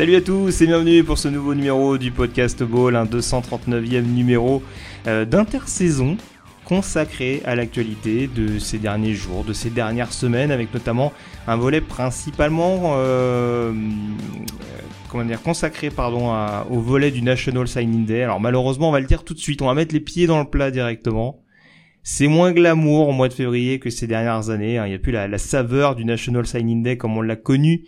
Salut à tous et bienvenue pour ce nouveau numéro du podcast Ball, un 239e numéro euh, d'intersaison consacré à l'actualité de ces derniers jours, de ces dernières semaines, avec notamment un volet principalement euh, euh, comment dire, consacré pardon, au volet du National Signing Day. Alors malheureusement, on va le dire tout de suite, on va mettre les pieds dans le plat directement. C'est moins glamour au mois de février que ces dernières années. hein. Il n'y a plus la, la saveur du National Signing Day comme on l'a connu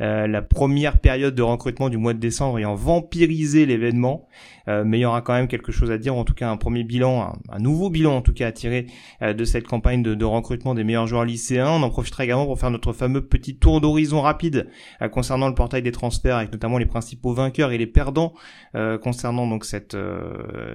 euh, la première période de recrutement du mois de décembre ayant vampirisé l'événement, Euh, mais il y aura quand même quelque chose à dire, en tout cas un premier bilan, un, nouveau bilan en tout cas à tirer euh, de cette campagne de, de recrutement des meilleurs joueurs lycéens. On en profitera également pour faire notre fameux petit tour d'horizon rapide euh, concernant le portail des transferts, avec notamment les principaux vainqueurs et les perdants euh, concernant donc cette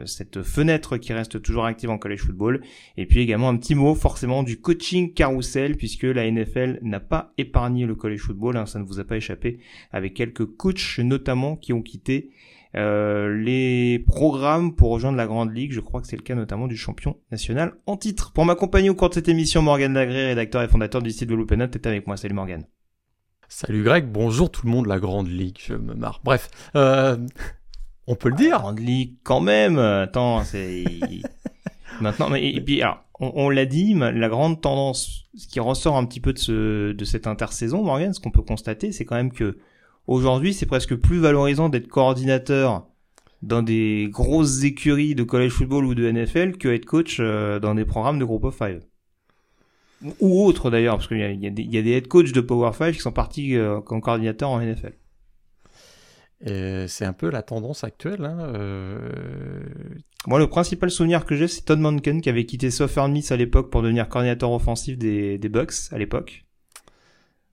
cette fenêtre qui reste toujours active en college football. Et puis également un petit mot forcément du coaching carousel, puisque la NFL n'a pas épargné le college football, hein, ça ne vous a pas échappé, avec quelques coachs notamment qui ont quitté euh, les programmes pour rejoindre la grande ligue. Je crois que c'est le cas notamment du champion national en titre. Pour m'accompagner au cours de cette émission, Morgan Lagré, rédacteur et fondateur du site de l'Open est avec moi. Salut Morgan. Salut Greg, bonjour tout le monde, la grande ligue, je me marre. Bref, euh, on peut le dire. Grande ligue quand même. Attends, c'est maintenant. Mais et puis alors, on, l'a dit, la grande tendance, ce qui ressort un petit peu de ce de cette intersaison, Morgan, ce qu'on peut constater, c'est quand même que aujourd'hui, c'est presque plus valorisant d'être coordinateur dans des grosses écuries de college football ou de NFL que être coach euh, dans des programmes de Group of Five. Ou- autres d'ailleurs, parce qu'il y a, des- head coachs de Power 5 qui sont partis euh, comme coordinateurs en NFL. C'est un peu la tendance actuelle. Hein, euh, Moi, le principal souvenir que j'ai, c'est Todd Monken qui avait quitté Southern Miss à l'époque pour devenir coordinateur offensif des, des Bucks à l'époque.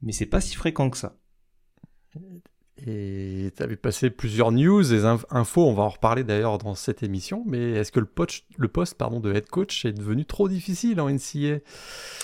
Mais c'est pas si fréquent que ça. Et tu avais passé plusieurs news, inf- infos, on va en reparler d'ailleurs dans cette émission, mais est-ce que le, poste, le poste pardon, de head coach est devenu trop difficile en NCA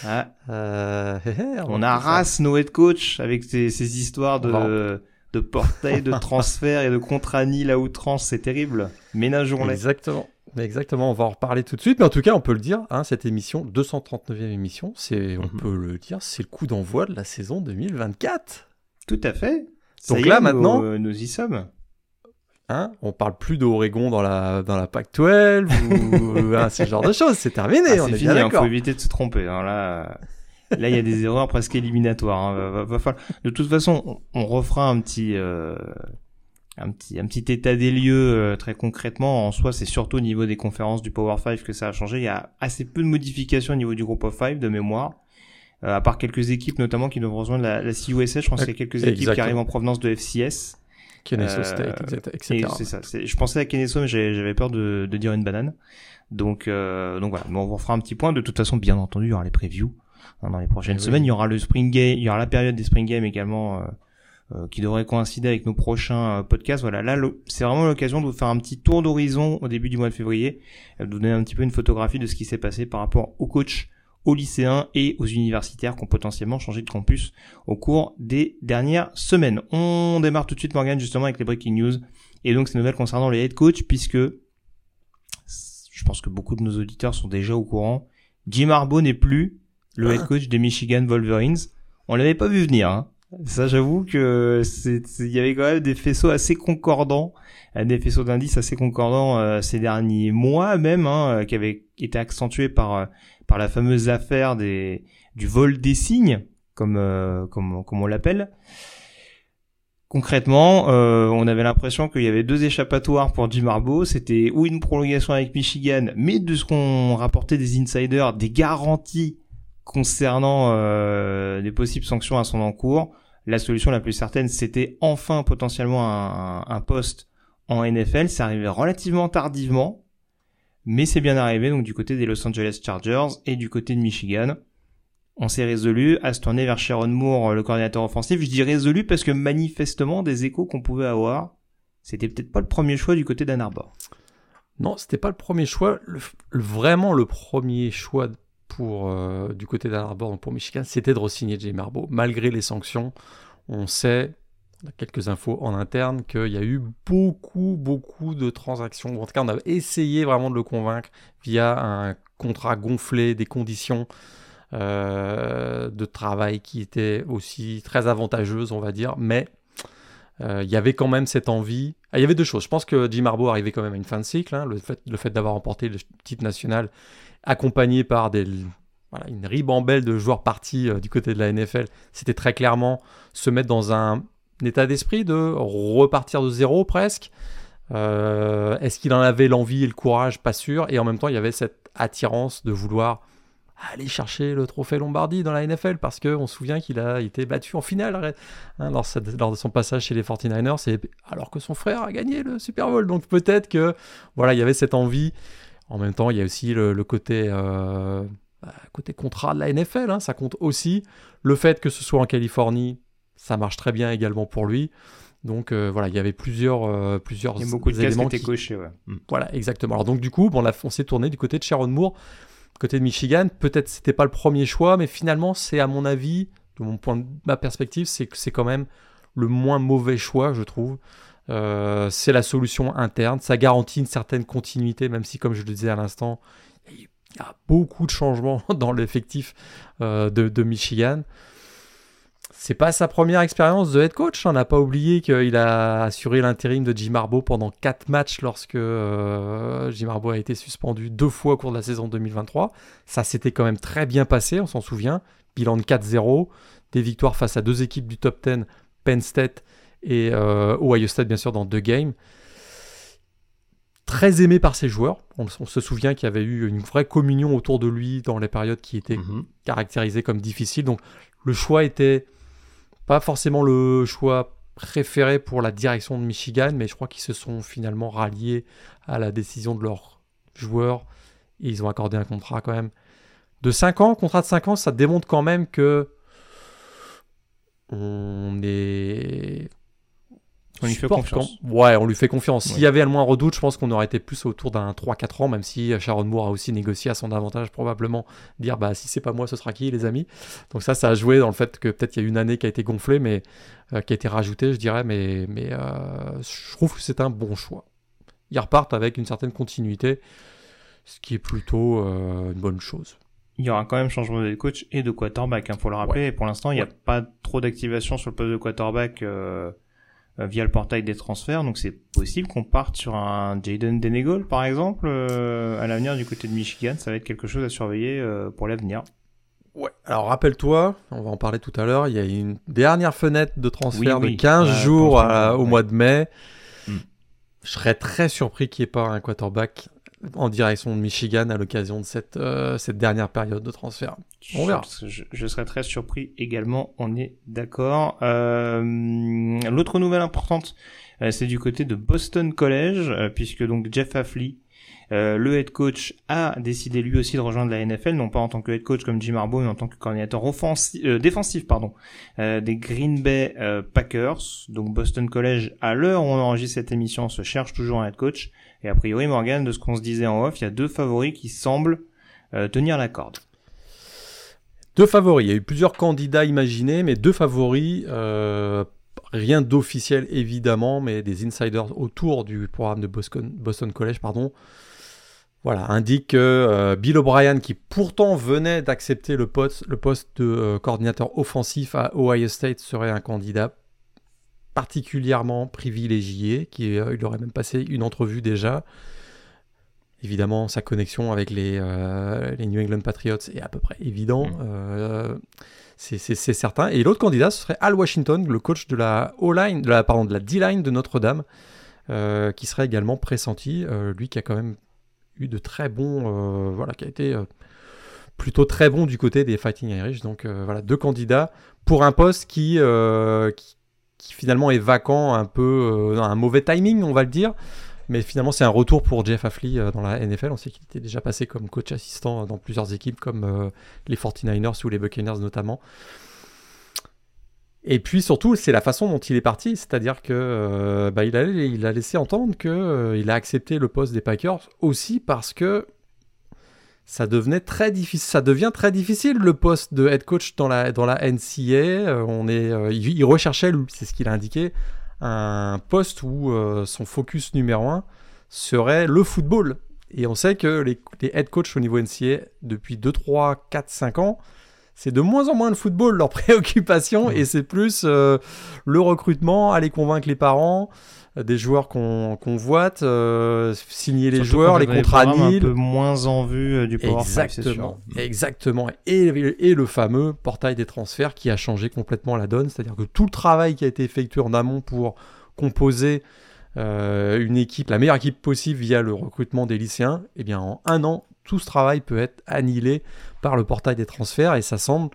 Ah, euh, hé, hé, on harasse nos head coach avec ces, ces histoires va de, de portail, de transfert et de contrat nil à outrance. C'est terrible. Ménageons-les. Exactement. Exactement, on va en reparler tout de suite, mais en tout cas, on peut le dire, hein, cette émission, 239e émission, c'est, on Mhm. peut le dire, c'est le coup d'envoi de la saison 2024. Tout à fait. Donc là, est, nous- maintenant- nous y sommes. Hein on parle plus d'Oregon dans la, dans la PAC 12 ou hein, ce genre de choses, c'est terminé, Ah, on c'est est fini, bien il d'accord. faut éviter de se tromper. hein. Là, là, il y a des erreurs presque éliminatoires. hein. Va- va- va falloir- De toute façon, on, on refera un petit, euh, un petit, un petit état des lieux euh, très concrètement. En soi, c'est surtout au niveau des conférences du Power 5 que ça a changé. Il y a assez peu de modifications au niveau du Group of 5 de mémoire. Euh, à part quelques équipes notamment qui doivent rejoindre la, la CUSA, je pense qu'il y a quelques équipes qui arrivent en provenance de FCS. Kennesaw Euh, State, etc. Et etc. c'est ça. Je pensais à Kennesaw, mais j'avais peur de, de dire une banane. Donc, euh, donc voilà. Mais on vous fera un petit point. De toute façon, bien entendu, il y aura les previews hein, dans les prochaines Eh oui. semaines. Il y aura le spring game, il y aura la période des spring games également, euh, qui devrait coïncider avec nos prochains euh, podcasts. Voilà. Là, c'est vraiment l'occasion de vous faire un petit tour d'horizon au début du mois de février, euh, de vous donner un petit peu une photographie de ce qui s'est passé par rapport aux coachs, aux lycéens et aux universitaires qui ont potentiellement changé de campus au cours des dernières semaines. On démarre tout de suite, Morgan, justement, avec les breaking news. Et donc, ces nouvelles concernant les head coach, puisque je pense que beaucoup de nos auditeurs sont déjà au courant. Jim Harbaugh n'est plus le head coach des Michigan Wolverines. On l'avait pas vu venir, hein. Ça, j'avoue que c'est, il y avait quand même des faisceaux assez concordants, euh, des faisceaux d'indices assez concordants euh, ces derniers mois même, hein, euh, qui avaient été accentués par par la fameuse affaire des du vol des signes, comme comme comme on l'appelle. Concrètement, on avait l'impression qu'il y avait deux échappatoires pour Jim Harbaugh. C'était ou une prolongation avec Michigan, mais de ce qu'on rapportait des insiders, des garanties concernant des possibles sanctions à son encours. La solution la plus certaine, c'était enfin potentiellement un, poste en NFL. C'est arrivé relativement tardivement. mais c'est bien arrivé donc du côté des Los Angeles Chargers et du côté de Michigan. On s'est résolu à se tourner vers Sharon Moore, le coordinateur offensif. Je dis résolu parce que manifestement des échos qu'on pouvait avoir, c'était peut-être pas le premier choix du côté d'Ann Arbor. Non, c'était pas le premier choix. vraiment le premier choix pour euh, du côté d'Ann Arbor, pour Michigan, c'était de re-signer Jay Marbo. Malgré les sanctions, on sait, quelques infos en interne, qu'il y a eu beaucoup, beaucoup de transactions. En tout cas, on a essayé vraiment de le convaincre via un contrat gonflé, des conditions euh, de travail qui étaient aussi très avantageuses, on va dire, mais euh, il y avait quand même cette envie. Ah, il y avait deux choses. Je pense que Jim Harbaugh arrivait quand même à une fin de cycle. Hein. le fait, le fait d'avoir remporté le titre national, accompagné par des, voilà, une ribambelle de joueurs partis euh, du côté de la NFL, c'était très clairement se mettre dans un, état d'esprit de repartir de zéro presque. Est-ce qu'il en avait l'envie et le courage? Pas sûr. Et en même temps, il y avait cette attirance de vouloir aller chercher le trophée Lombardie dans la NFL parce qu'on se souvient qu'il a été battu en finale hein, lors, de son passage chez les 49ers alors que son frère a gagné le Super Bowl. Donc peut-être que voilà, il y avait cette envie. En même temps, il y a aussi le, côté, euh, bah, côté contrat de la NFL, hein, ça compte aussi. Le fait que ce soit en Californie, ça marche très bien également pour lui. Donc euh, voilà, il y avait plusieurs, euh, plusieurs il y a beaucoup de éléments qui étaient cochés. Ouais. Voilà, exactement. Alors donc du coup, bon, on s'est tourné du côté de Sharon Moore côté de Michigan. Peut-être c'était pas le premier choix, mais finalement, c'est à mon avis, de mon point de ma perspective, c'est que c'est quand même le moins mauvais choix, je trouve. Euh, c'est la solution interne. Ça garantit une certaine continuité, même si, comme je le disais à l'instant, il y a beaucoup de changements dans l'effectif euh, de, Michigan. C'est pas sa première expérience de head coach. On n'a pas oublié qu'il a assuré l'intérim de Jim Harbaugh pendant 4 matchs lorsque euh, Jim Harbaugh a été suspendu deux fois au cours de la saison 2023. Ça s'était quand même très bien passé, on s'en souvient. Bilan de 4-0, des victoires face à deux équipes du top 10, Penn State et euh, Ohio State bien sûr dans deux games. Très aimé par ses joueurs. On, se souvient qu'il y avait eu une vraie communion autour de lui dans les périodes qui étaient mhm. caractérisées comme difficiles. Donc le choix était pas forcément le choix préféré pour la direction de Michigan, mais je crois qu'ils se sont finalement ralliés à la décision de leurs joueurs et ils ont accordé un contrat quand même de 5 ans. Contrat de 5 ans, ça démontre quand même que on est on lui fait confiance. Ouais, on lui fait confiance. S'il y avait le moins redoute, je pense qu'on aurait été plus autour d'un 3-4 ans, même si Sharon Moore a aussi négocié à son avantage, probablement dire bah si c'est pas moi, ce sera qui, les amis. Donc ça, ça a joué dans le fait que peut-être il y a une année qui a été gonflée, mais euh, qui a été rajoutée, je dirais, mais, mais euh, je trouve que c'est un bon choix. Ils repartent avec une certaine continuité, ce qui est plutôt euh, une bonne chose il y aura quand même changement de coach et de quarterback, il hein, faut le rappeler. Et pour l'instant, il n'y a pas trop d'activation sur le poste de quarterback euh, via le portail des transferts. Donc c'est possible qu'on parte sur un Jaden Denegol par exemple euh, à l'avenir du côté de Michigan. Ça va être quelque chose à surveiller euh, pour l'avenir. Ouais. Alors rappelle-toi, on va en parler tout à l'heure, il y a une dernière fenêtre de transfert de 15 jours au mois de mai. Hmm. Je serais très surpris qu'il n'y ait pas un quarterback en direction de Michigan à l'occasion de cette, euh, cette dernière période de transfert. On verra. Je, serais très surpris également, on est d'accord. Euh, L'autre nouvelle importante, euh, c'est du côté de Boston College, euh, puisque donc Jeff Affley, le head coach, a décidé lui aussi de rejoindre la NFL, non pas en tant que head coach comme Jim Harbaugh, mais en tant que coordinateur offensif, défensif pardon, des Green Bay Packers. Donc Boston College, à l'heure où on enregistre cette émission, se cherche toujours un head coach. Et a priori, Morgan, de ce qu'on se disait en off, il y a deux favoris qui semblent euh, tenir la corde. Deux favoris. Il y a eu plusieurs candidats imaginés, mais deux favoris. Euh, rien d'officiel évidemment, mais des insiders autour du programme de Boston, College, pardon. Voilà, indique que euh, Bill O'Brien, qui pourtant venait d'accepter le poste, de coordinateur offensif à Ohio State, serait un candidat particulièrement privilégié, qui euh, il aurait même passé une entrevue déjà. Évidemment, sa connexion avec les, euh, les New England Patriots est à peu près évident. Mm. Euh, c'est certain. Et l'autre candidat, ce serait Al Washington, le coach de la O-line, de la, pardon, de la D-line de Notre-Dame, qui serait également pressenti. lui qui a quand même eu de très bons, voilà, qui a été plutôt très bon du côté des Fighting Irish. Donc voilà, deux candidats pour un poste qui, qui, qui finalement est vacant, un peu euh, un mauvais timing, on va le dire. Mais finalement, c'est un retour pour Jeff Affley dans la NFL. On sait qu'il était déjà passé comme coach assistant dans plusieurs équipes, comme les 49ers ou les Buccaneers notamment. Et puis surtout, c'est la façon dont il est parti, c'est-à-dire que euh, bah, a, laissé entendre qu'il euh, il a accepté le poste des Packers aussi parce que ça devenait très difficile. Ça devient très difficile le poste de head coach dans la dans la NCA. Euh, on est, il, recherchait, c'est ce qu'il a indiqué, un poste où son focus numéro un serait le football. Et on sait que les, les head coachs au niveau NCA depuis 2, 3, 4, 5 ans c'est de moins en moins le football leur préoccupation et c'est plus euh, le recrutement, aller convaincre les parents, euh, des joueurs qu'on convoite, euh, signer les joueurs, les contrats nils. un peu moins en vue du Power Exactement, exactement. Et, et, le fameux portail des transferts qui a changé complètement la donne, c'est-à-dire que tout le travail qui a été effectué en amont pour composer une équipe, la meilleure équipe possible via le recrutement des lycéens, eh bien en un an, tout ce travail peut être annihilé par le portail des transferts et ça semble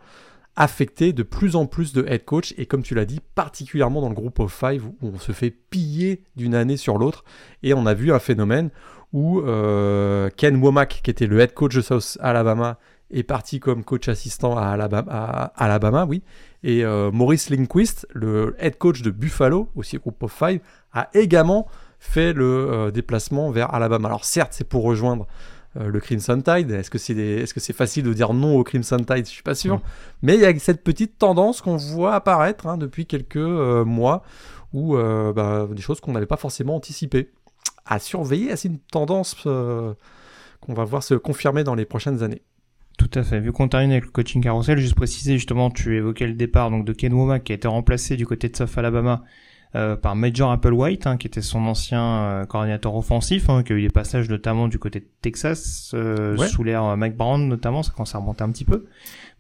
affecter de plus en plus de head coach et comme tu l'as dit, particulièrement dans le groupe of five où on se fait piller d'une année sur l'autre et on a vu un phénomène où euh, Ken Womack, qui était le head coach de South Alabama, est parti comme coach assistant à Alabama, oui. Et euh, Maurice Lindquist, le head coach de Buffalo, aussi groupe of five, a également fait le euh, déplacement vers Alabama. Alors certes, c'est pour rejoindre le Crimson Tide. Est-ce que c'est est -ce c'est facile de dire non au Crimson Tide? Je suis pas sûr. Mais il y a cette petite tendance qu'on voit apparaître hein, depuis quelques euh, mois, ou euh, bah, des choses qu'on n'avait pas forcément anticipées. À surveiller, c'est une tendance qu'on va voir se confirmer dans les prochaines années? Tout à fait. Vu qu'on termine avec le coaching carousel, juste préciser justement, tu évoquais le départ donc de Ken Womack qui a été remplacé du côté de South Alabama euh, par Major Applewhite, hein, qui était son ancien euh, coordinateur offensif, hein, qui a eu des passages notamment du côté de Texas, euh, sous l'ère Mike Brown notamment, ça commence à remonter un petit peu.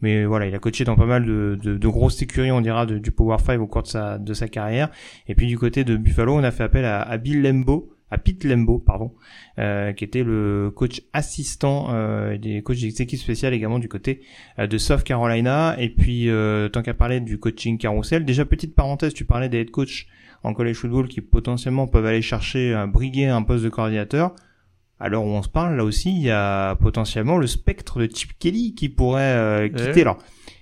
Mais voilà, il a coaché dans pas mal de, de, de grosses écuries, on dira, du Power 5 au cours de sa, de sa carrière. Et puis du côté de Buffalo, on a fait appel à, à Bill Lembo, à Pete Lembo, pardon, euh, qui était le coach assistant euh, des coachs d'exécutif spécial également du côté euh, de South Carolina. Et puis, euh, tant qu'à parler du coaching carousel, déjà petite parenthèse, tu parlais des head coach en college football qui potentiellement peuvent aller chercher, un briguer un poste de coordinateur. Alors où on se parle, là aussi, il y a potentiellement le spectre de Chip Kelly qui pourrait quitter. Alors,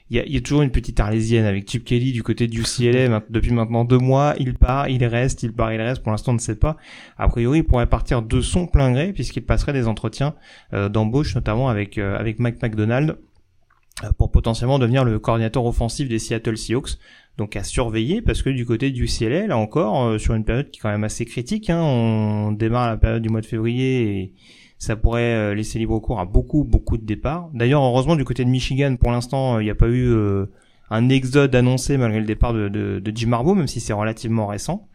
il y a, toujours une petite arlésienne avec Chip Kelly du côté du UCLA depuis maintenant deux mois. Il part, il reste, il part, il reste. Pour l'instant, on ne sait pas. A priori, il pourrait partir de son plein gré puisqu'il passerait des entretiens euh, d'embauche, notamment avec euh, avec Mike McDonald euh, pour potentiellement devenir le coordinateur offensif des Seattle Seahawks. Donc à surveiller parce que du côté du UCLA, là encore, sur une période qui est quand même assez critique, hein, on démarre la période du mois de février et ça pourrait euh, laisser libre cours à beaucoup beaucoup de départs. D'ailleurs, heureusement du côté de Michigan, pour l'instant, il n'y a pas eu euh, un exode annoncé malgré le départ de, Jim Harbaugh, même si c'est relativement récent.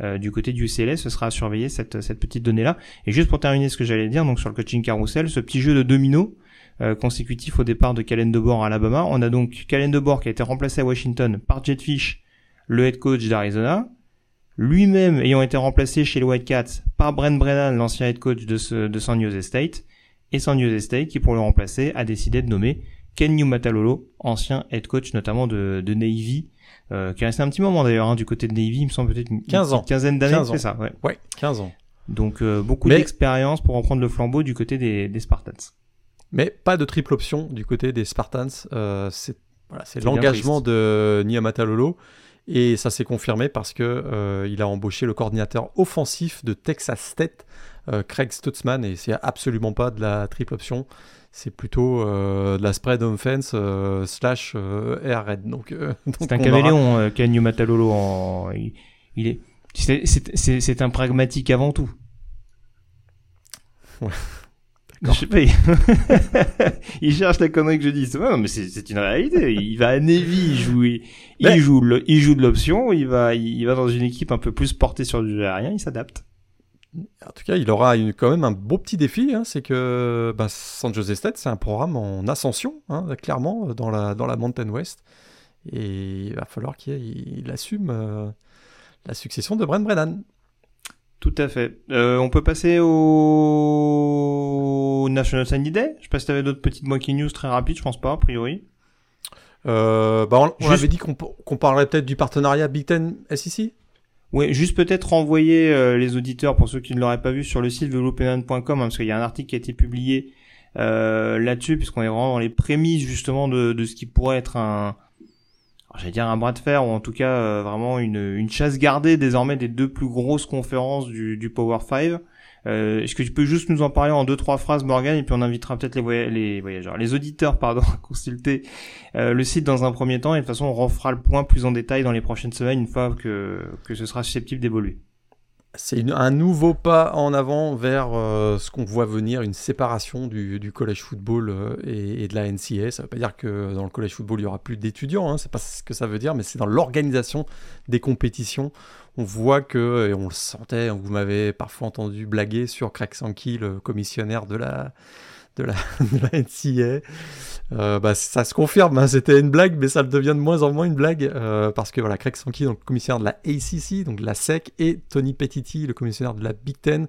Euh, du côté du UCLA, ce sera à surveiller cette, cette petite donnée-là. Et juste pour terminer ce que j'allais dire, donc sur le coaching carousel, ce petit jeu de domino euh, consécutif au départ de Calen DeBoer à Alabama, on a donc Calen DeBoer qui a été remplacé à Washington par Jet Fish, le head coach d'Arizona, lui-même ayant été remplacé chez les Whitecaps par Brent Brennan, l'ancien head coach de, ce, de San Jose State, et San Jose State, qui pour le remplacer, a décidé de nommer Ken Matalolo, ancien head coach notamment de, de Navy, euh, qui est resté un petit moment d'ailleurs hein, du côté de Navy, il me semble peut-être une, 15 ans. quinzaine d'années, c'est ça, ouais. Ouais, 15 ans. Donc euh, beaucoup d'expérience pour reprendre le flambeau du côté des, des, Spartans. Mais pas de triple option du côté des Spartans. Euh, c'est voilà, l'engagement de Niamatalolo et ça s'est confirmé parce que euh, il a embauché le coordinateur offensif de Texas State, euh, Craig Stutzman, et c'est absolument pas de la triple option. C'est plutôt euh, de la spread offense slash air raid. Donc, c'est un caméléon, Kenyu Matalolo. En... Il, est, c'est un pragmatique avant tout. Ouais. Je sais pas. il cherche la connerie que je dis. non, mais c'est une réalité. Il va à Navy, il joue, il, joue, il joue de l'option. Il va, il va dans une équipe un peu plus portée sur du aérien. Il s'adapte. En tout cas, il aura une, quand même un beau petit défi. Hein, c'est que bah, San Jose State, c'est un programme en ascension, hein, clairement, dans la, dans la Mountain West. Et il va falloir qu'il assume euh, la succession de Brent Brennan. Tout à fait. Euh, on peut passer au National Signing Day. Je sais pas si t'avais d'autres petites monkey news très rapides, je pense pas, a priori. Euh, bah on, avait dit qu'on parlerait peut-être du partenariat Big Ten SEC Ouais, juste peut-être renvoyer euh, les auditeurs pour ceux qui ne l'auraient pas vu sur le site velopenant.com hein, parce qu'il y a un article qui a été publié euh, là-dessus puisqu'on est vraiment dans les prémices justement de, de ce qui pourrait être un j'allais dire un bras de fer ou en tout cas euh, vraiment une, une chasse gardée désormais des deux plus grosses conférences du, du Power 5 euh, Est-ce que tu peux juste nous en parler en deux trois phrases, Morgan, et puis on invitera peut-être les, les, voyageurs, les auditeurs, pardon, à consulter euh, le site dans un premier temps, et de toute façon on refera le point plus en détail dans les prochaines semaines une fois que que ce sera susceptible d'évoluer. C'est un nouveau pas en avant vers euh, ce qu'on voit venir, une séparation du, du college football euh, et, de la NCA. Ça ne veut pas dire que dans le college football il y aura plus d'étudiants, hein, c'est pas ce que ça veut dire, mais c'est dans l'organisation des compétitions on voit que, et on le sentait, vous m'avez parfois entendu blaguer sur Craig Sankey, le commissionnaire de la, de la, NCA. Euh, bah, ça se confirme, hein, c'était une blague, mais ça devient de moins en moins une blague, euh, parce que voilà, Craig Sankey, donc, le commissionnaire de la ACC, donc de la SEC, et Tony Petiti, le commissionnaire de la Big Ten,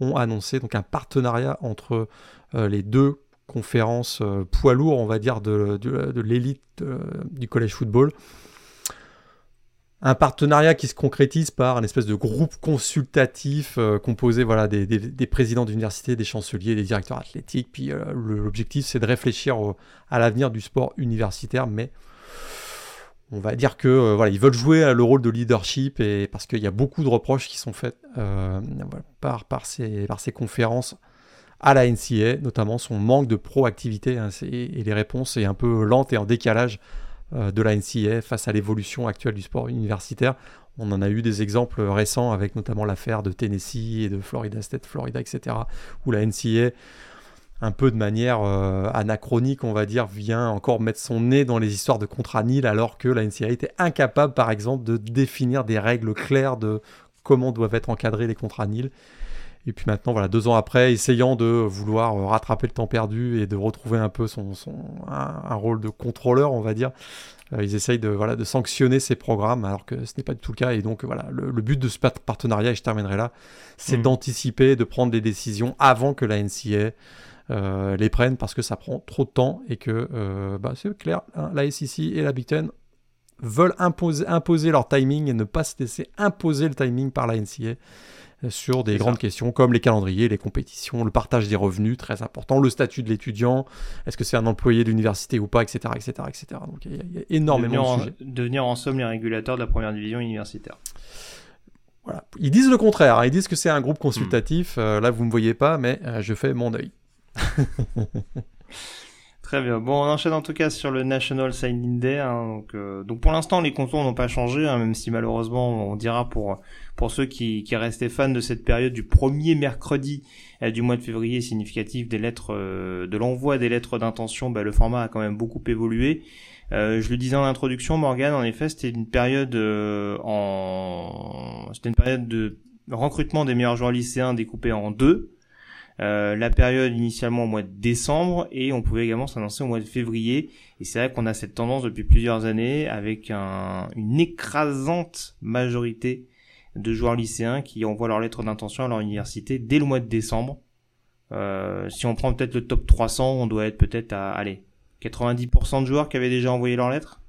ont annoncé donc un partenariat entre euh, les deux conférences poids lourds, on va dire, de, de, de l'élite du college football un partenariat qui se concrétise par un espèce de groupe consultatif euh, composé voilà, des, présidents d'université, des chanceliers, des directeurs athlétiques. Puis euh, l'objectif, c'est de réfléchir à l'avenir du sport universitaire, mais on va dire que euh, voilà, ils veulent jouer le rôle de leadership et parce qu'il y a beaucoup de reproches qui sont faits par, par, ces, par ces conférences à la NCA, notamment son manque de proactivité hein, et les réponses est un peu lente et en décalage de la NCA face à l'évolution actuelle du sport universitaire. On en a eu des exemples récents avec notamment l'affaire de Tennessee et de Florida State, Florida, etc., où la NCA, un peu de manière euh, anachronique, on va dire, vient encore mettre son nez dans les histoires de contrat nil, alors que la NCA était incapable, par exemple, de définir des règles claires de comment doivent être encadrés les contrats nil. Et puis maintenant, voilà, deux ans après, essayant de vouloir euh, rattraper le temps perdu et de retrouver un peu son, un, rôle de contrôleur, on va dire, euh, ils essayent de, voilà, de sanctionner ces programmes alors que ce n'est pas du tout le cas. Et donc voilà, le, but de ce partenariat, et je terminerai là, c'est hmm. d'anticiper, de prendre des décisions avant que la NCA euh, les prenne parce que ça prend trop de temps et que bah, c'est clair, hein, la SEC et la Big Ten veulent imposer, imposer leur timing et ne pas se laisser imposer le timing par la NCA sur des grandes questions comme les calendriers, les compétitions, le partage des revenus, très important, le statut de l'étudiant, est-ce que c'est un employé de l'université ou pas, etc., etc., etc. Donc il y, a énormément de sujets. devenir en somme les régulateurs de la première division universitaire. Voilà. Ils disent le contraire, hein. ils disent que c'est un groupe consultatif. Hmm. Euh, là, vous ne me voyez pas, mais euh, je fais mon œil. Très bien. Bon, on enchaîne en tout cas sur le National Signing Day. Hein, donc, euh, donc pour l'instant, les contours n'ont pas changé, hein, même si malheureusement, on dira pour pour ceux qui, qui restaient fans de cette période du premier mercredi euh, du mois de février significatif des lettres euh, de l'envoi des lettres d'intention, bah, le format a quand même beaucoup évolué. je le disais en introduction, Morgan, en effet, c'était une période en c'était une période de recrutement des meilleurs joueurs lycéens découpée en deux. Euh, la période initialement au mois de décembre et on pouvait également s'annoncer au mois de février. Et c'est vrai qu'on a cette tendance depuis plusieurs années avec une écrasante majorité de joueurs lycéens qui envoient leur lettre d'intention à leur université dès le mois de décembre. Euh, si on prend peut-être le top 300, on doit être peut-être à allez 90% de joueurs qui avaient déjà envoyé leur lettre.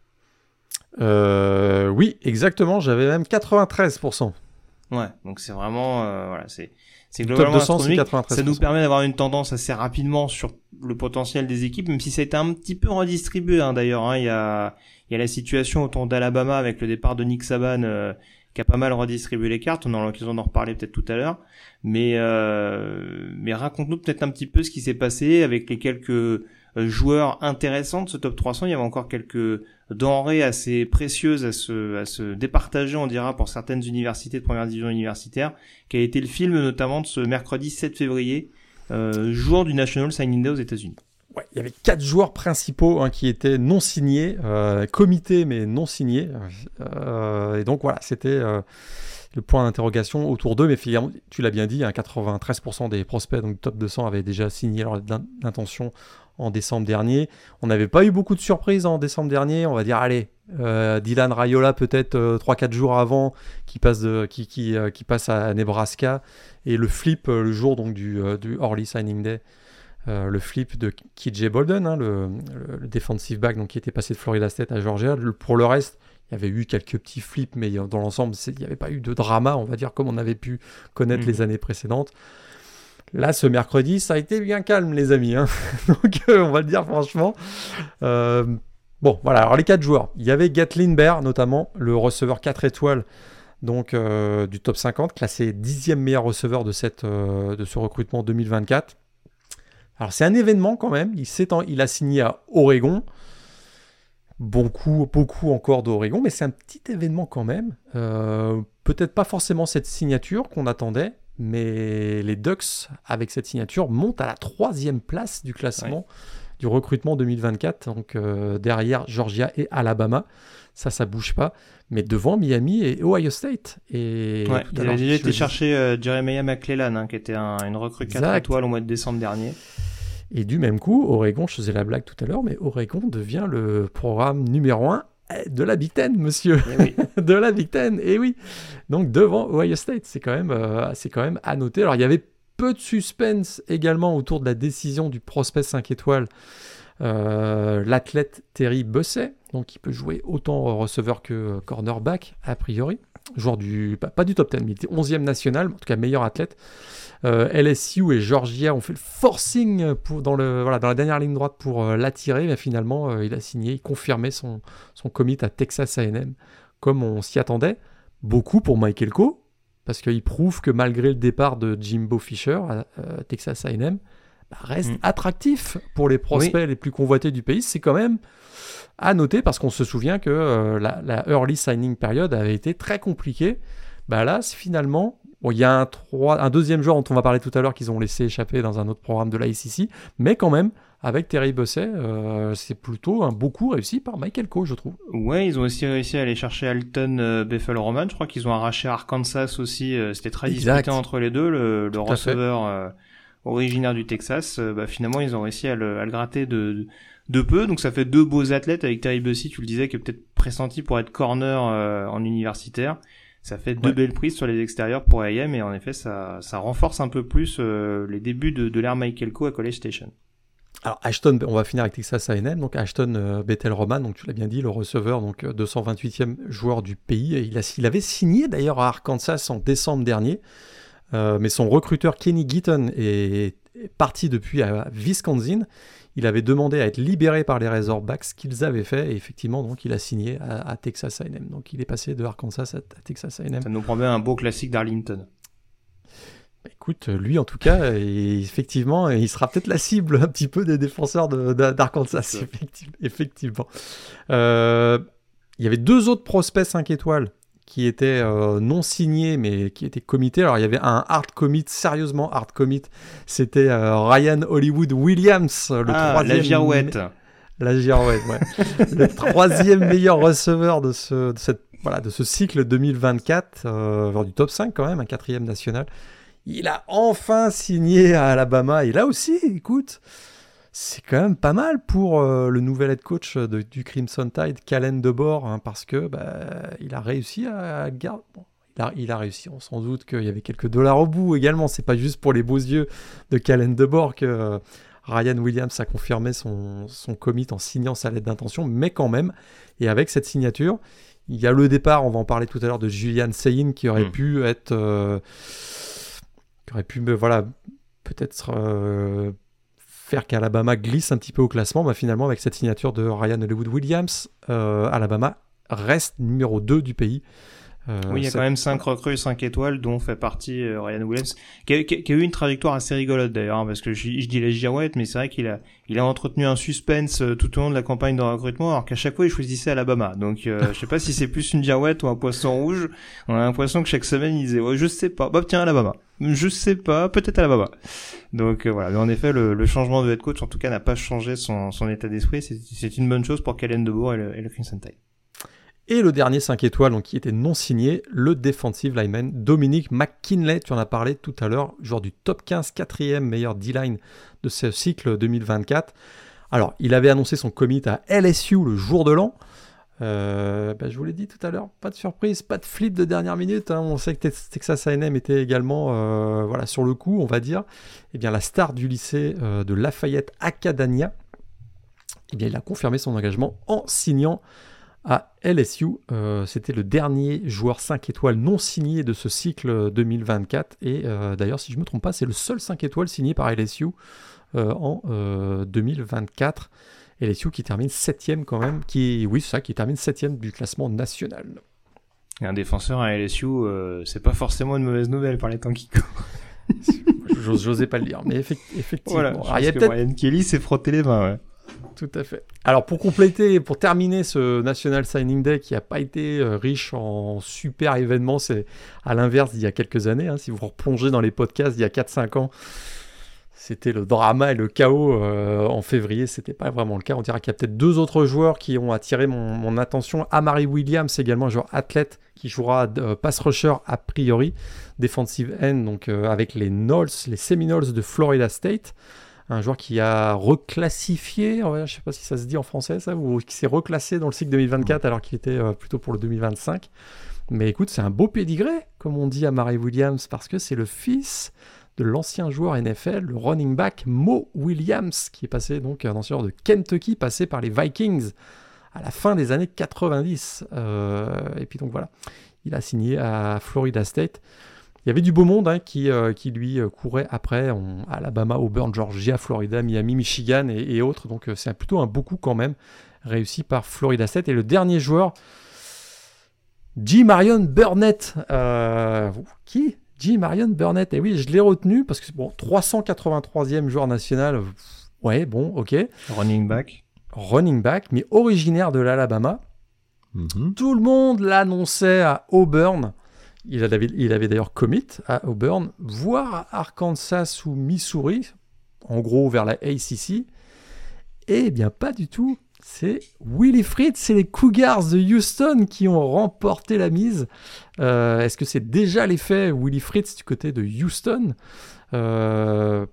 Euh, oui, exactement. J'avais même 93%. Ouais, donc c'est vraiment voilà, c'est c'est globalement Ça nous permet d'avoir une tendance assez rapidement sur le potentiel des équipes, même si ça a été un petit peu redistribué hein, d'ailleurs. Hein. Il, y a, il y a la situation autour d'Alabama avec le départ de Nick Saban euh, qui a pas mal redistribué les cartes. On aura l'occasion d'en reparler peut-être tout à l'heure. Mais, euh, mais raconte-nous peut-être un petit peu ce qui s'est passé avec les quelques joueurs intéressants de ce top 300. Il y avait encore quelques denrées assez précieuses à se, à se départager, on dira, pour certaines universités de première division universitaire, qui a été le film notamment de ce mercredi 7 février, euh, jour du National Signing Day aux États-Unis. Ouais, il y avait quatre joueurs principaux hein, qui étaient non signés, euh, comités mais non signés. Euh, et donc voilà, c'était le point d'interrogation autour d'eux. Mais finalement, tu l'as bien dit, 93% hein, des prospects, donc top 200, avaient déjà signé leur intention en décembre dernier. On n'avait pas eu beaucoup de surprises en décembre dernier. On va dire, allez, euh, Dylan Rayola peut-être 3-4 euh, jours avant qui passe, de, qui, qui, euh, qui, passe à Nebraska. Et le flip le jour donc, du, du Early Signing Day. le flip de KJ Bolden, hein, le, le, defensive back donc, qui était passé de Florida State à Georgia. pour le reste, Il y avait eu quelques petits flips, mais dans l'ensemble, il n'y avait pas eu de drama, on va dire, comme on avait pu connaître les années précédentes. Là, ce mercredi, ça a été bien calme, les amis. Hein. Donc, on va le dire franchement. bon, voilà. Alors, les quatre joueurs. Il y avait Gatlin Bear, notamment, le receveur 4 étoiles donc euh, du top 50, classé dixième meilleur receveur de, cette, euh, de ce recrutement 2024. Alors c'est un événement quand même, il, il a signé à Oregon, beaucoup, beaucoup encore d'Oregon, mais c'est un petit événement quand même. Euh, peut-être pas forcément cette signature qu'on attendait, mais les Ducks, avec cette signature, montent à la troisième place du classement du recrutement 2024, donc derrière Georgia et Alabama. Ça, ça bouge pas mais devant Miami et Ohio State. Et ouais, il a déjà été chercher euh, Jeremiah McClellan, hein, qui était une recrue 4 étoiles au mois de décembre dernier. Et du même coup, Oregon, je faisais la blague tout à l'heure, mais Oregon devient le programme numéro 1 eh, de la Big Ten, monsieur. Eh de la Big Ten, et oui. Donc devant Ohio State, c'est quand, même, euh, c'est quand même à noter. Alors il y avait peu de suspense également autour de la décision du prospect 5 étoiles euh, l'athlète Terry Busset, donc qui peut jouer autant receveur que cornerback, a priori. Joueur du, pas, du top 10, mais il était 11e national, en tout cas meilleur athlète. Euh, LSU et Georgia ont fait le forcing pour, dans, le, voilà, dans la dernière ligne droite pour euh, l'attirer, mais finalement il a signé, il confirmait son, son commit à Texas AM, comme on s'y attendait. Beaucoup pour Michael Coe, parce qu'il prouve que malgré le départ de Jimbo Fisher à Texas AM, bah, reste mm. attractif pour les prospects les plus convoités du pays. C'est quand même à noter parce qu'on se souvient que euh, la, early signing period avait été très compliquée. Bah là, finalement, il y a un, un deuxième joueur dont on va parler tout à l'heure qu'ils ont laissé échapper dans un autre programme de la mais quand même, avec Terry Bosset, euh, c'est plutôt un beau coup réussi par Michael Coe, je trouve. Ouais, ils ont aussi réussi à aller chercher Alton euh, Bethel Roman. Je crois qu'ils ont arraché Arkansas aussi. C'était très disputé entre les deux, le, le receveur originaire du Texas, euh, bah, finalement ils ont réussi à le, gratter de, de peu. Donc ça fait deux beaux athlètes avec Terry Bussy, tu le disais, qui est peut-être pressenti pour être corner euh, en universitaire. Ça fait deux belles prises sur les extérieurs pour AM et en effet ça, ça renforce un peu plus euh, les débuts de, de l'ère Michael Coe à College Station. Alors Ashton, on va finir avec Texas A&M, donc Ashton Bethel Roman, donc tu l'as bien dit, le receveur, donc 228e joueur du pays. il, a, il avait signé d'ailleurs à Arkansas en décembre dernier. Euh, mais son recruteur Kenny Gitton est, parti depuis à Wisconsin. Il avait demandé à être libéré par les Razorbacks, ce qu'ils avaient fait, et effectivement, donc il a signé à, Texas A&M. Donc il est passé de Arkansas à, Texas A&M. Ça nous promet un beau classique d'Arlington. Écoute, lui en tout cas, effectivement, il sera peut-être la cible un petit peu des défenseurs d'Arkansas, effectivement. Euh, il y avait deux autres prospects 5 étoiles qui était euh, non signé mais qui était comité. Alors il y avait un hard commit, sérieusement hard commit. C'était euh, Ryan Hollywood Williams, le ah, troisième. La girouette. La girouette, ouais. le troisième meilleur receveur de ce, de cette, voilà, de ce cycle 2024, euh, du top 5 quand même, un quatrième national. Il a enfin signé à Alabama et là aussi, écoute, c'est quand même pas mal pour euh, le nouvel head coach du Crimson Tide, Calen DeBoer, hein, parce que bah, il a réussi à garder. il, a, réussi, on s'en doute qu'il y avait quelques dollars au bout également. C'est pas juste pour les beaux yeux de Calen DeBoer que euh, Ryan Williams a confirmé son, son commit en signant sa lettre d'intention, mais quand même, et avec cette signature, il y a le départ, on va en parler tout à l'heure, de Julian Sayin qui aurait hmm. pu être. Euh, qui aurait pu, voilà, peut-être faire qu'Alabama glisse un petit peu au classement, bah finalement avec cette signature de Ryan Hollywood Williams, euh, Alabama reste numéro 2 du pays. Euh, oui, il y a quand même 5 recrues 5 étoiles, dont fait partie euh, Ryan Williams, qui a, qui, a, eu une trajectoire assez rigolote d'ailleurs, hein, parce que je, je, dis la girouette, mais c'est vrai qu'il a, il a entretenu un suspense euh, tout au long de la campagne de recrutement, alors qu'à chaque fois il choisissait Alabama. Donc je sais pas si c'est plus une girouette ou un poisson rouge. On a l'impression que chaque semaine il disait, ouais, je sais pas, bah tiens Alabama. Je sais pas, peut-être Alabama. Donc voilà, mais en effet le, changement de head coach en tout cas n'a pas changé son, son état d'esprit. C'est une bonne chose pour Kellen DeBoer et le, et le Crimson Tide. Et le dernier 5 étoiles, donc, qui était non signé, le defensive lineman Dominique McKinley, tu en as parlé tout à l'heure, joueur du top 15, quatrième meilleur D-line de ce cycle 2024. Alors, il avait annoncé son commit à LSU le jour de l'an. Euh, bah, je vous l'ai dit tout à l'heure, pas de surprise, pas de flip de dernière minute. Hein. On sait que Texas A&M était également euh, voilà, sur le coup, on va dire. Eh bien, la star du lycée euh, de Lafayette Acadania, eh il a confirmé son engagement en signant à LSU. C'était le dernier joueur 5 étoiles non signé de ce cycle 2024. Et d'ailleurs, si je ne me trompe pas, c'est le seul 5 étoiles signé par LSU en 2024. LSU qui termine 7 quand même, qui, oui, c'est ça, qui termine 7 du classement national. Un défenseur à LSU, c'est pas forcément une mauvaise nouvelle par les temps qui courent. J'osais pas le dire, mais effectivement. Voilà, ah, Brian Kelly s'est frotté les mains, ouais. Tout à fait. Alors pour compléter, pour terminer ce National Signing Day qui n'a pas été euh, riche en super événements, c'est à l'inverse d'il y a quelques années. Hein. si vous replongez dans les podcasts d'il y a 4-5 ans, c'était le drama et le chaos euh, en février. C'était pas vraiment le cas. On dirait qu'il y a peut-être deux autres joueurs qui ont attiré mon, attention. Amari Williams, également un joueur athlète qui jouera euh, pass rusher a priori, defensive end, donc avec les Knolls, les Seminoles de Florida State un joueur qui a reclassifié, je ne sais pas si ça se dit en français ça, ou qui s'est reclassé dans le cycle 2024 alors qu'il était euh, plutôt pour le 2025. Mais écoute, c'est un beau pédigré, comme on dit à Mary Williams, parce que c'est le fils de l'ancien joueur NFL, le running back Mo Williams, qui est passé donc un ancien joueur de Kentucky, passé par les Vikings à la fin des années 90. Euh, et puis donc voilà, il a signé à Florida State. Il y avait du beau monde hein, qui, euh, qui lui euh, courait après, Alabama, Auburn, Georgia, Florida, Miami, Michigan et, autres. Donc c'est plutôt un beau coup quand même, réussi par Florida State. Et le dernier joueur, G. Marion Burnett. qui G. Marion Burnett. Et oui, je l'ai retenu parce que bon, 383e joueur national. Ouais, bon, ok. Running back. Running back, mais originaire de l'Alabama. Mhm. Tout le monde l'annonçait à Auburn. Il avait, il avait d'ailleurs commit à Auburn, voire à Arkansas ou Missouri, en gros vers la ACC. Eh bien, pas du tout. C'est Willie Fritz c'est les Cougars de Houston qui ont remporté la mise. Euh, est-ce que c'est déjà l'effet Willie Fritz du côté de Houston? Euh,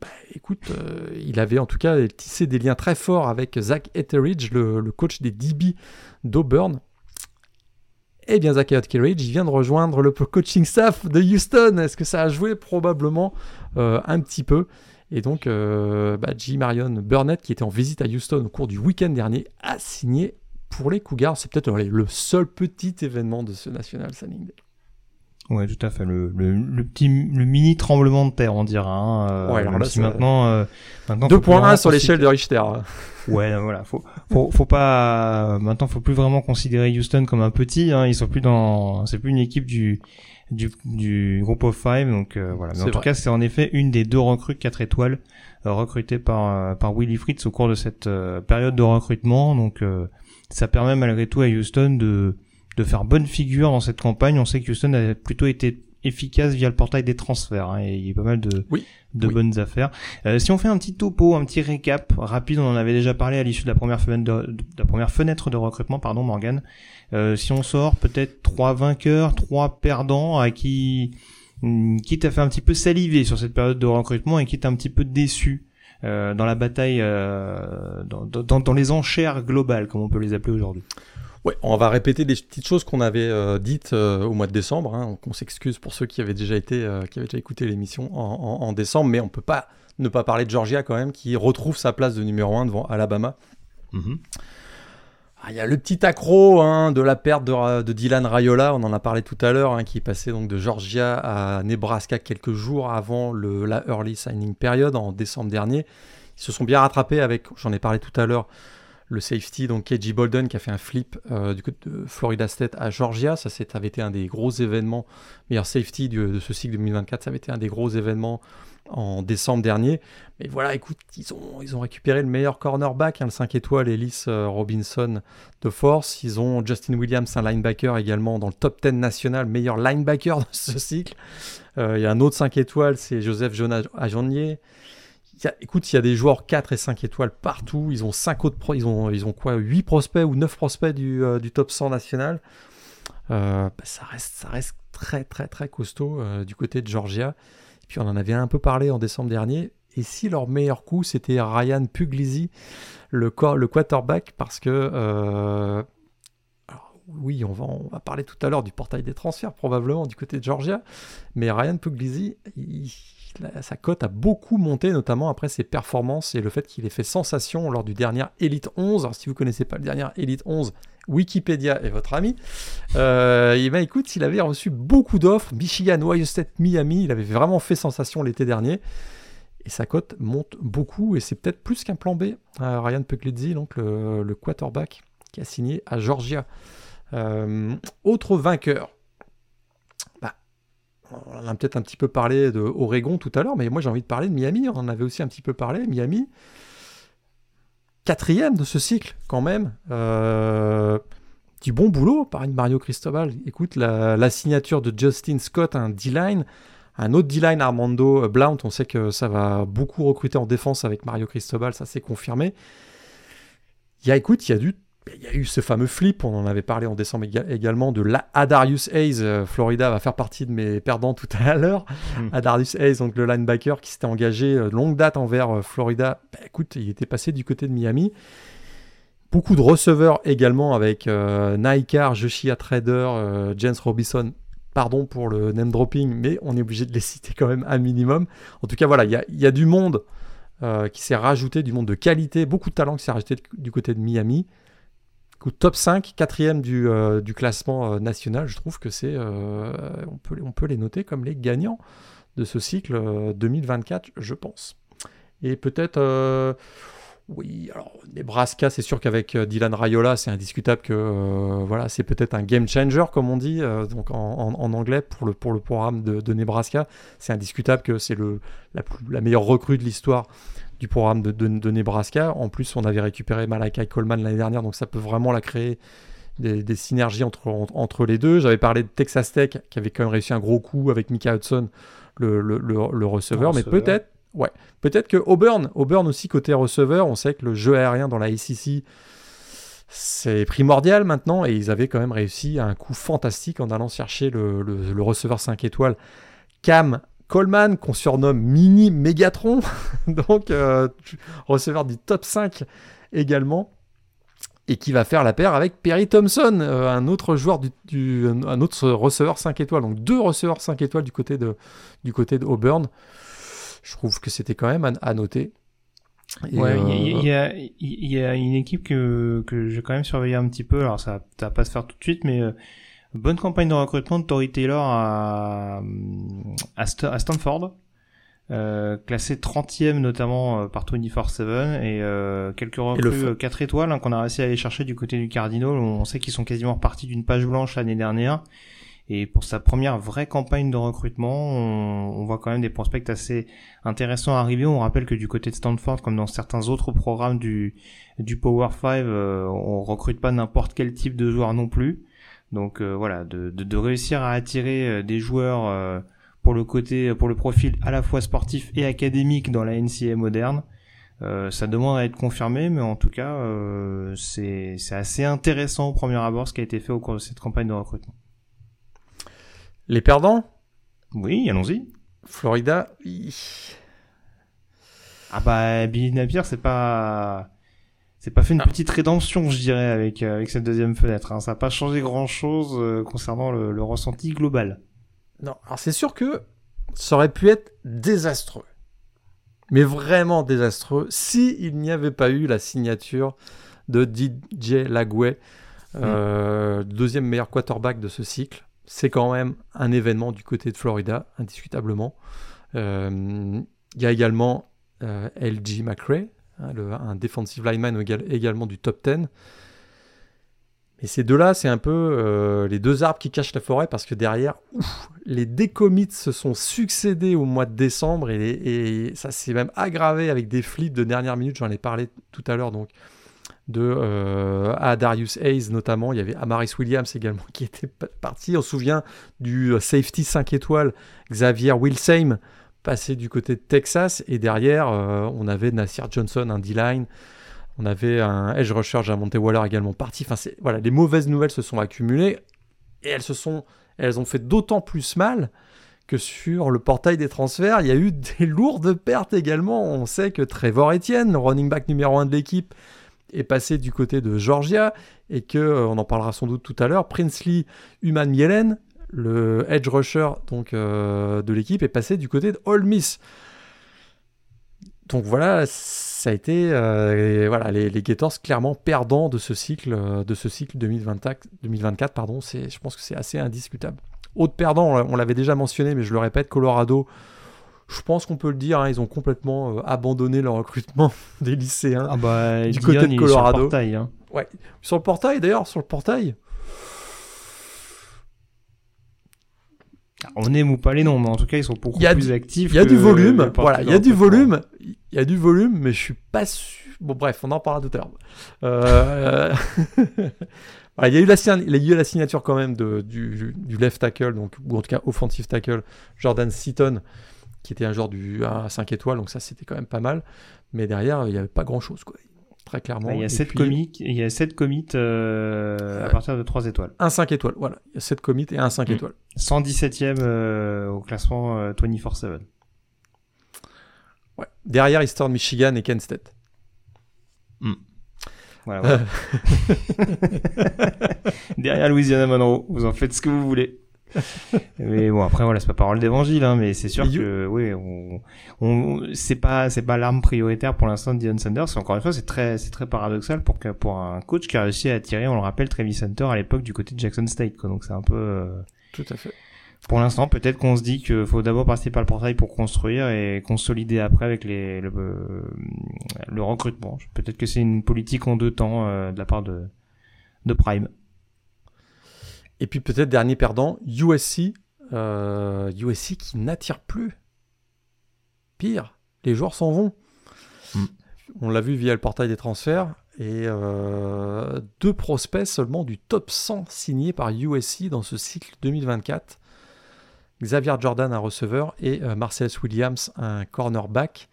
bah, Écoute, euh, il avait en tout cas tissé des liens très forts avec Zach Etheridge, le, coach des DB d'Auburn. Eh bien, Zach il vient de rejoindre le coaching staff de Houston. Est-ce que ça a joué? Probablement un petit peu. Et donc, euh, bah, G. Marion Burnett, qui était en visite à Houston au cours du week-end dernier, a signé pour les Cougars. C'est peut-être le seul petit événement de ce National Signing Day. Ouais, tout à fait. Le, petit, le mini tremblement de terre, on dira. Hein, euh, ouais, alors là, maintenant, 2.1 sur l'échelle de Richter. Ouais, voilà, faut, faut, faut pas. Maintenant, faut plus vraiment considérer Houston comme un petit. Hein, ils sont plus dans, c'est plus une équipe du du, du groupe of five. Donc euh, voilà. Mais en tout cas, c'est en effet une des deux recrues 4 étoiles euh, recrutées par euh, par Willy Fritz au cours de cette période de recrutement. Donc ça permet malgré tout à Houston de de faire bonne figure dans cette campagne. On sait que Houston a plutôt été efficace via le portail des transferts. Hein, et il y a pas mal de, de bonnes affaires. Euh, si on fait un petit topo, un petit récap rapide, on en avait déjà parlé à l'issue de la première fenêtre de, la première fenêtre de recrutement, pardon, Morgan. Euh, si on sort peut-être trois vainqueurs, trois perdants à qui hmm, qui t'a fait un petit peu saliver sur cette période de recrutement et qui t'a un petit peu déçu euh, dans la bataille, euh, dans, dans, dans les enchères globales, comme on peut les appeler aujourd'hui. Ouais, on va répéter des petites choses qu'on avait euh, dites euh, au mois de décembre. Hein. On s'excuse pour ceux qui avaient déjà été, euh, qui avaient déjà écouté l'émission en, décembre, mais on peut pas ne pas parler de Georgia quand même, qui retrouve sa place de numéro 1 devant Alabama. Mm-hmm. Ah, il y a le petit accro hein, de la perte de, Dylan Rayola, on en a parlé tout à l'heure, hein, qui est passé donc de Georgia à Nebraska quelques jours avant le, la early signing period en décembre dernier. Ils se sont bien rattrapés avec, j'en ai parlé tout à l'heure, le safety, donc KJ Bolden, qui a fait un flip euh, du côté de Florida State à Georgia. Ça, avait été un des gros événements. Meilleur safety de ce cycle 2024, ça avait été un des gros événements en décembre dernier. Mais voilà, écoute, ils ont, ils ont récupéré le meilleur cornerback, hein, le 5 étoiles, Ellis euh, Robinson de force. Ils ont Justin Williams, un linebacker également dans le top 10 national, meilleur linebacker de ce cycle. Euh, il y a un autre 5 étoiles, c'est Joseph Jonas Ajonnier écoute, il y a des joueurs 4 et 5 étoiles partout. Ils ont 5 autres ils ont ils ont quoi 8 prospects ou 9 prospects du, euh, du top 100 national. Euh, bah, ça reste ça reste très très très costaud euh, du côté de Georgia. Et puis on en avait un peu parlé en décembre dernier. Et si leur meilleur coup c'était Ryan Puglisi, le, le quarterback, parce que oui, on va, on va parler tout à l'heure du portail des transferts probablement du côté de Georgia, mais Ryan Puglisi, sa cote a beaucoup monté, notamment après ses performances et le fait qu'il ait fait sensation lors du dernier Elite 11. Alors, si vous ne connaissez pas le dernier Elite 11, Wikipédia est votre ami. Euh, et ben écoute, il avait reçu beaucoup d'offres. Michigan, Ohio State, Miami. Il avait vraiment fait sensation l'été dernier. Et sa cote monte beaucoup. Et c'est peut-être plus qu'un plan B. Euh, Ryan Puglizzi, donc le, quarterback qui a signé à Georgia. Euh, autre vainqueur. Bah, on a peut-être un petit peu parlé de Oregon tout à l'heure, mais moi j'ai envie de parler de Miami. On en avait aussi un petit peu parlé. Miami, quatrième de ce cycle quand même. Euh, du bon boulot par Mario Cristobal. Écoute, la, signature de Justin Scott, un D-line, un autre D-line Armando Blount, on sait que ça va beaucoup recruter en défense avec Mario Cristobal, ça s'est confirmé. Il y a, écoute, il y a du il y a eu ce fameux flip, on en avait parlé en décembre également, de la Adarius Hayes. Euh, Florida va faire partie de mes perdants tout à l'heure. Hmm. Adarius Hayes, donc le linebacker qui s'était engagé euh, longue date envers euh, Florida. Bah, écoute, il était passé du côté de Miami. Beaucoup de receveurs également avec Naikar, Joshia Trader, James Robinson. Pardon pour le name dropping, mais on est obligé de les citer quand même un minimum. En tout cas, voilà, il y, y a, du monde qui s'est rajouté, du monde de qualité, beaucoup de talent qui s'est rajouté du côté de Miami top 5, quatrième du, euh, du classement euh, national, je trouve que c'est, euh, on, peut, on peut les noter comme les gagnants de ce cycle 2024, je pense. Et peut-être, oui, alors Nebraska, c'est sûr qu'avec Dylan Rayola, c'est indiscutable que voilà, c'est peut-être un game changer, comme on dit, donc en, anglais pour le, pour le programme de, de Nebraska. C'est indiscutable que c'est le, la, la meilleure recrue de l'histoire du programme de, Nebraska. En plus, on avait récupéré Malakai Coleman l'année dernière, donc ça peut vraiment la créer des, synergies entre, entre les deux. J'avais parlé de Texas Tech, qui avait quand même réussi un gros coup avec Mika Hudson, le, le, receveur, mais peut-être ouais, peut-être que Auburn, Auburn aussi côté receveur, on sait que le jeu aérien dans la ACC, c'est primordial maintenant, et ils avaient quand même réussi un coup fantastique en allant chercher le, le receveur 5 étoiles Cam Coleman, qu'on surnomme Mini Megatron, donc euh, receveur du top 5 également, et qui va faire la paire avec Perry Thompson, euh, un autre joueur du, un autre receveur 5 étoiles, donc deux receveurs 5 étoiles du côté de du côté de Auburn. Je trouve que c'était quand même à, noter. ouais, il y, a, une équipe que, que je vais quand même surveiller un petit peu. Alors ça, ça va pas se faire tout de suite, mais euh, Bonne campagne de recrutement de Tory Taylor à, à, Stanford. Euh, classé 30e notamment euh, par 24-7 et euh, quelques recrues 4 étoiles hein, qu'on a réussi à aller chercher du côté du Cardinal. On sait qu'ils sont quasiment repartis d'une page blanche l'année dernière. Et pour sa première vraie campagne de recrutement, on, voit quand même des prospects assez intéressants arriver. On rappelle que du côté de Stanford, comme dans certains autres programmes du, du Power 5, on recrute pas n'importe quel type de joueur non plus. Donc euh, voilà, de, de, réussir à attirer euh, des joueurs euh, pour le côté, pour le profil à la fois sportif et académique dans la NCA moderne. ça demande à être confirmé, mais en tout cas, c'est assez intéressant au premier abord ce qui a été fait au cours de cette campagne de recrutement. Les perdants? Oui, allons-y. Florida. Ah bah Billy Napier, c'est pas c'est pas fait une ah. petite rédemption, je dirais, avec, euh, avec cette deuxième fenêtre. Hein. Ça n'a pas changé grand-chose euh, concernant le, ressenti global. Non, alors c'est sûr que ça aurait pu être désastreux. Mais vraiment désastreux si il n'y avait pas eu la signature de DJ Lagway, euh, mm. deuxième meilleur quarterback de ce cycle. C'est quand même un événement du côté de Florida, indiscutablement. Il y a également LG McRae, Hein, un defensive lineman également du top 10. Mais ces deux-là, c'est un peu euh, les deux arbres qui cachent la forêt parce que derrière, les décommits se sont succédés au mois de décembre et, ça s'est même aggravé avec des flips de dernière minute. J'en ai parlé tout à l'heure donc de euh, à Darius Hayes notamment. Il y avait Amaris Williams également qui était parti. On se souvient du euh, safety 5 étoiles Xavier Wilsheim passé du côté de Texas et derrière euh, on avait Nasir Johnson, un D-line, on avait un edge rusher, Monte Waller également parti. Enfin, voilà, les mauvaises nouvelles se sont accumulées et elles se sont, elles ont fait d'autant plus mal que sur le portail des transferts, il y a eu des lourdes pertes également. On sait que Trevor Etienne, running back numéro 1 de l'équipe, est passé du côté de Georgia et que, euh, on en parlera sans doute tout à l'heure, Princely Human Mielen, le edge rusher donc, euh, de l'équipe est passé du côté de Ole Miss. Donc voilà, ça a été euh, voilà, les, les, Gators clairement perdants de ce cycle, euh, de ce cycle 2024. 2024 pardon, je pense que c'est assez indiscutable. Autre perdant, on l'avait déjà mentionné, mais je le répète, Colorado. Je pense qu'on peut le dire, hein, ils ont complètement abandonné leur recrutement des lycéens ah bah, du côté de Colorado. Sur le portail, hein. ouais. sur le portail d'ailleurs, sur le portail, On aime ou pas les noms, mais en tout cas, ils sont beaucoup plus actifs. Il y a du volume, voilà, il y a du volume, il y a du volume, mais je suis pas sûr. Bon, bref, on en parlera tout à l'heure. Euh... il, y a eu la, il y a eu la signature quand même de, du, du, left tackle, donc, ou en tout cas offensive tackle, Jordan Seaton, qui était un joueur du à 5 étoiles, donc ça c'était quand même pas mal. Mais derrière, il n'y avait pas grand chose. Quoi très clairement. Il y a 7 commits, il y a 7 commits euh, à partir de 3 étoiles. Un 5 étoiles, voilà. Il y a 7 commits et un 5 mm. étoiles. 117ème euh, au classement 24-7. Euh, ouais. Derrière Eastern Michigan et Kent State. Mm. Voilà, Derrière Louisiana Monroe, vous en faites ce que vous voulez mais bon après voilà c'est pas parole d'évangile hein, mais c'est sûr que oui on, on c'est pas c'est pas l'arme prioritaire pour l'instant de Dion Sanders encore une fois c'est très c'est très paradoxal pour que pour un coach qui a réussi à attirer on le rappelle Travis Hunter à l'époque du côté de Jackson State quoi donc c'est un peu euh, tout à fait pour l'instant, peut-être qu'on se dit qu'il faut d'abord passer par le portail pour construire et consolider après avec les, le, le recrutement. Peut-être que c'est une politique en deux temps euh, de la part de, de Prime. Et puis peut-être dernier perdant, USC. Euh, USC qui n'attire plus. Pire, les joueurs s'en vont. Mm. On l'a vu via le portail des transferts. Et euh, deux prospects seulement du top 100 signés par USC dans ce cycle 2024. Xavier Jordan, un receveur, et euh, Marcellus Williams, un cornerback.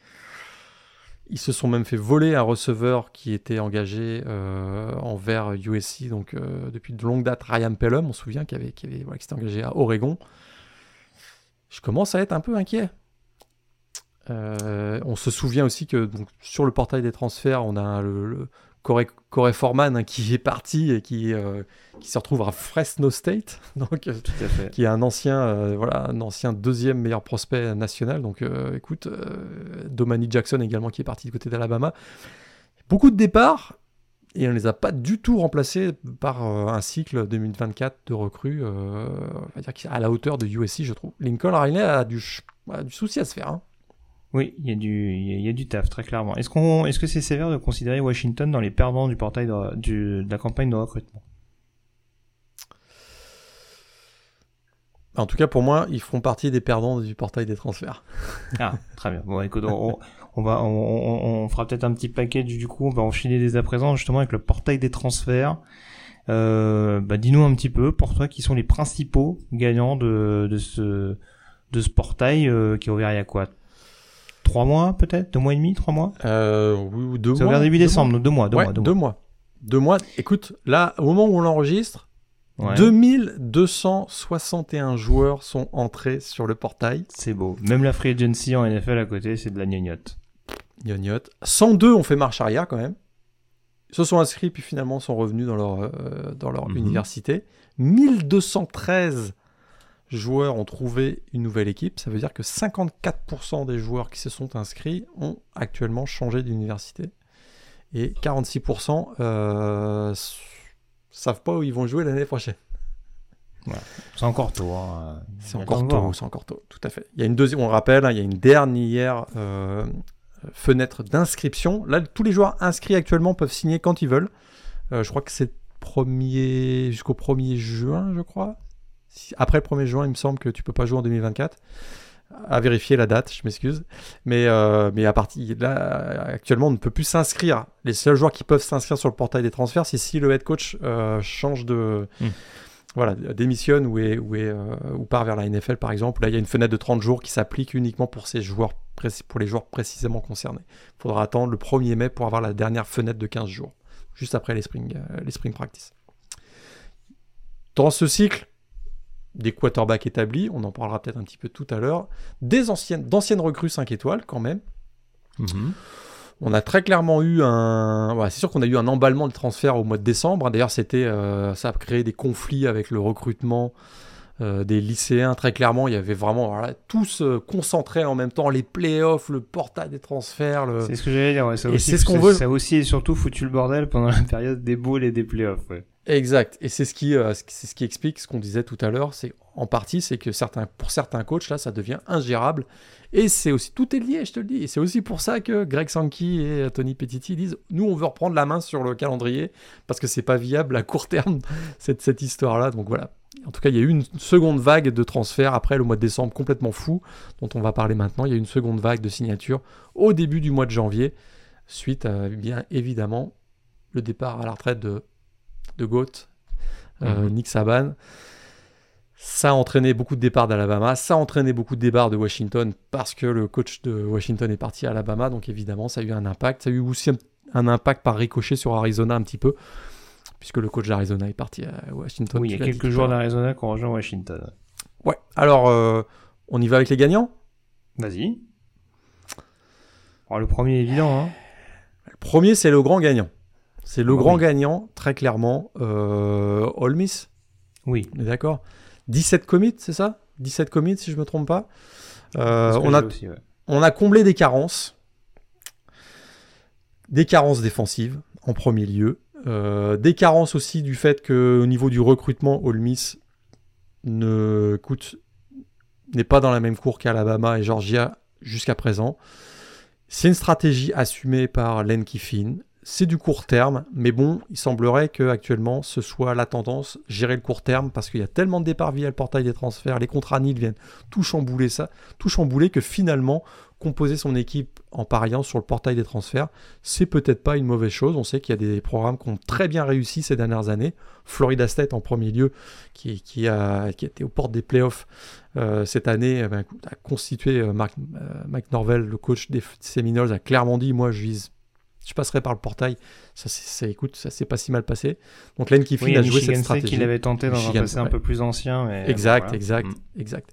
Ils se sont même fait voler un receveur qui était engagé euh, envers USC donc euh, depuis de longue date, Ryan Pelham, on se souvient, qui, avait, qui, avait, qui était engagé à Oregon. Je commence à être un peu inquiet. Euh, on se souvient aussi que sur le portail des transferts, on a le, Corey, Corey Foreman hein, qui est parti et qui, euh, qui se retrouve à Fresno State, donc, qui est un ancien, euh, voilà, un ancien deuxième meilleur prospect national. Donc euh, écoute, Domani Jackson également qui est parti du côté d'Alabama. Beaucoup de départs et on ne les a pas du tout remplacés par un cycle 2024 de recrues à la hauteur de USC, je trouve. Lincoln Riley a du, a du souci à se faire. Hein. Oui, il y a du, il y, a du taf très clairement. Est-ce qu'on, est-ce que c'est sévère de considérer Washington dans les perdants du portail de, la campagne de recrutement? En tout cas, pour moi, ils font partie des perdants du portail des transferts. Ah, très bien. Bon, écoute, on, va, on, fera peut-être un petit paquet du, coup. On va enchaîner dès à présent justement avec le portail des transferts. Euh, bah, dis-nous un petit peu pour toi qui sont les principaux gagnants de, de ce de ce portail euh, qui est ouvert il y a quoi? Trois mois peut-être? Deux mois et demi? Trois mois? Euh, Oui, deux mois. C'est début décembre, donc deux mois. Deux, mois, deux, mois. deux mois. Écoute, là, au moment où on l'enregistre, 2261 joueurs sont entrés sur le portail. C'est beau. Même la free agency en NFL à côté, c'est de la gnognotte. Gnognotte. 102 ont fait marche arrière quand même. Ils se sont inscrits puis finalement sont revenus dans leur, euh, dans leur mhm. université. 1213 joueurs ont trouvé une nouvelle équipe, ça veut dire que 54% des joueurs qui se sont inscrits ont actuellement changé d'université. Et 46% euh, savent pas où ils vont jouer l'année prochaine. C'est encore tôt. Hein. C'est encore tôt, c'est encore tôt, tout à fait. Il y a une deuxième, on rappelle, hein, il y a une dernière euh, fenêtre d'inscription. Là, tous les joueurs inscrits actuellement peuvent signer quand ils veulent. Euh, je crois que c'est premier jusqu'au 1er juin, je crois après le 1er juin, il me semble que tu peux pas jouer en 2024. À vérifier la date, je m'excuse. Mais, euh, mais à partir là, actuellement, on ne peut plus s'inscrire. Les seuls joueurs qui peuvent s'inscrire sur le portail des transferts, c'est si le head coach euh, change de. Hmm. Voilà, démissionne ou, est, ou, est, euh, ou part vers la NFL par exemple. Là, il y a une fenêtre de 30 jours qui s'applique uniquement pour, ces joueurs pour les joueurs précisément concernés. Il faudra attendre le 1er mai pour avoir la dernière fenêtre de 15 jours, juste après les spring, les spring practice. Dans ce cycle, des quarterbacks établis, on en parlera peut-être un petit peu tout à l'heure, des anciennes, d'anciennes recrues 5 étoiles quand même. Mhm. On a très clairement eu un. c'est sûr qu'on a eu un emballement de transfert au mois de décembre. D'ailleurs, c'était, euh, ça a créé des conflits avec le recrutement des lycéens. Très clairement, il y avait vraiment voilà, tous concentrés en même temps, les playoffs, le portail des transferts. Le... C'est ce que j'allais dire. Ouais, ça et c'est ce qu'on veut. Ça aussi et surtout foutu le bordel pendant la période des bowls et des playoffs. Ouais. Exact. Et c'est ce qui, c'est ce qui explique ce qu'on disait tout à l'heure. C'est en partie, c'est que certains, pour certains coachs là, ça devient ingérable. Et c'est aussi, tout est lié, je te le dis. Et c'est aussi pour ça que Greg Sankey et Tony Petiti disent, nous, on veut reprendre la main sur le calendrier parce que c'est pas viable à court terme cette, cette histoire-là. Donc voilà. En tout cas, il y a eu une seconde vague de transferts après le mois de décembre complètement fou, dont on va parler maintenant. Il y a eu une seconde vague de signatures au début du mois de janvier, suite à bien évidemment le départ à la retraite de, de Goat, euh, mhm. Nick Saban. Ça a entraîné beaucoup de départs d'Alabama, ça a entraîné beaucoup de départs de Washington parce que le coach de Washington est parti à Alabama, donc évidemment ça a eu un impact. Ça a eu aussi un, impact par ricochet sur Arizona un petit peu, puisque le coach d'Arizona est parti à Washington. Oui, il y a quelques joueurs d'Arizona qui ont rejoint Washington. Ouais, alors euh, on y va avec les gagnants? Vas-y. le premier évident. Hein. Le premier c'est le grand gagnant. C'est le grand gagnant, très clairement, euh, Miss. Oui. On est d'accord 17 commits, c'est ça? 17 commits, si je ne me trompe pas. Euh, on, a, on a comblé des carences. Des carences défensives, en premier lieu. Euh, des carences aussi du fait qu'au niveau du recrutement, Ole Miss ne coûte n'est pas dans la même cour qu'Alabama et Georgia jusqu'à présent. C'est une stratégie assumée par Len Kiffin c'est du court terme, mais bon, il semblerait que actuellement ce soit la tendance, gérer le court terme, parce qu'il y a tellement de départs via le portail des transferts, les contrats NIL viennent tout chambouler ça, tout chambouler que finalement, composer son équipe en pariant sur le portail des transferts, c'est peut-être pas une mauvaise chose. On sait qu'il y a des programmes qui ont très bien réussi ces dernières années. Florida State en premier lieu, qui, a, été aux portes des playoffs euh, cette année, eh ben, a constitué euh, euh, Mike Norvell, le coach des Seminoles, a clairement dit, moi je vise je passerai par le portail. Ça, ça écoute, ça s'est pas si mal passé. Donc Len Kiffin a joué cette stratégie. qu'il avait tenté dans un passé un peu plus ancien. Mais exact, exact, mm. exact.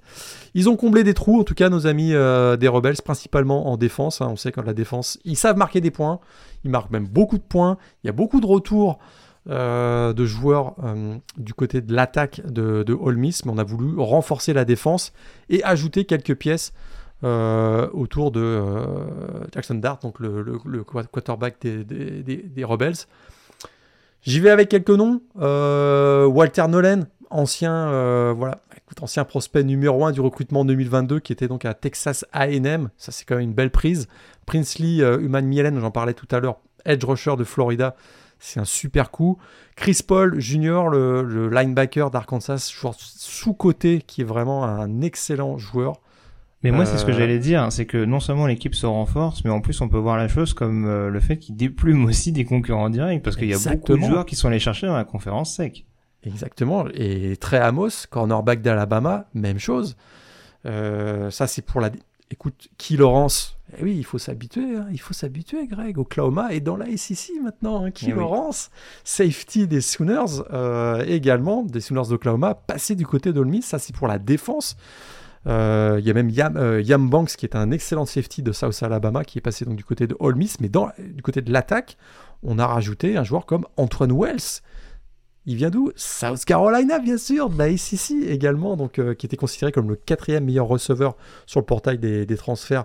Ils ont comblé des trous, en tout cas nos amis euh, des Rebels, principalement en défense. Hein. On sait que la défense, ils savent marquer des points. Ils marquent même beaucoup de points. Il y a beaucoup de retours. Euh, de joueurs euh, du côté de l'attaque de, de Miss, mais on a voulu renforcer la défense et ajouter quelques pièces euh, autour de euh, Jackson Dart, donc le, quarterback des, Rebels. J'y vais avec quelques noms. Euh, Walter Nolan, ancien, voilà, ancien prospect numéro 1 du recrutement 2022, qui était donc à Texas AM. Ça, c'est quand même une belle prise. Princely Human Mielen, j'en parlais tout à l'heure, edge rusher de Florida. C'est un super coup. Chris Paul Jr., le, le linebacker d'Arkansas, joueur sous-côté, qui est vraiment un excellent joueur. Mais moi, c'est ce que euh, j'allais dire, c'est que non seulement l'équipe se renforce, mais en plus, on peut voir la chose comme euh, le fait qu'il déplume aussi des concurrents directs, parce qu'il y a beaucoup de joueurs qui sont allés chercher dans la conférence sec. Exactement. Et Trey Amos, cornerback d'Alabama, même chose. Euh, ça, c'est pour la. Écoute, qui Lawrence eh oui, il faut s'habituer, hein. il faut s'habituer, Greg. Oklahoma est dans la SEC maintenant. Hein. Qui eh Lawrence, safety des Sooners, également des Sooners d'Oklahoma, passé du côté d'Olmis. Ça, c'est pour la défense. Euh, il y a même Yam, euh, Yam, Banks qui est un excellent safety de South Alabama qui est passé donc du côté de Ole Miss, mais du côté de l'attaque, on a rajouté un joueur comme Antoine Wells. Il vient d'où? South Carolina, bien sûr, de la SEC également, donc, euh, qui était considéré comme le quatrième meilleur receveur sur le portail des, des transferts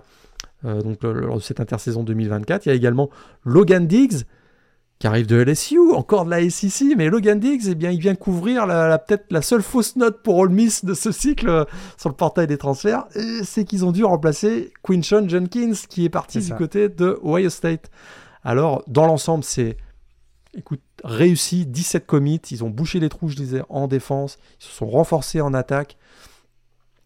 donc, lors de cette intersaison 2024. Il y a également Logan Diggs, qui arrive de LSU, encore de la SEC, mais Logan Diggs, eh bien, il vient couvrir la, peut-être la seule fausse note pour Ole Miss de ce cycle euh, sur le portail des transferts, c'est qu'ils ont dû remplacer Quinshon Jenkins, qui est parti du côté de Ohio State. Alors, dans l'ensemble, c'est, écoute, réussi, 17 commits, ils ont bouché les trous, je disais, en défense, ils se sont renforcés en attaque,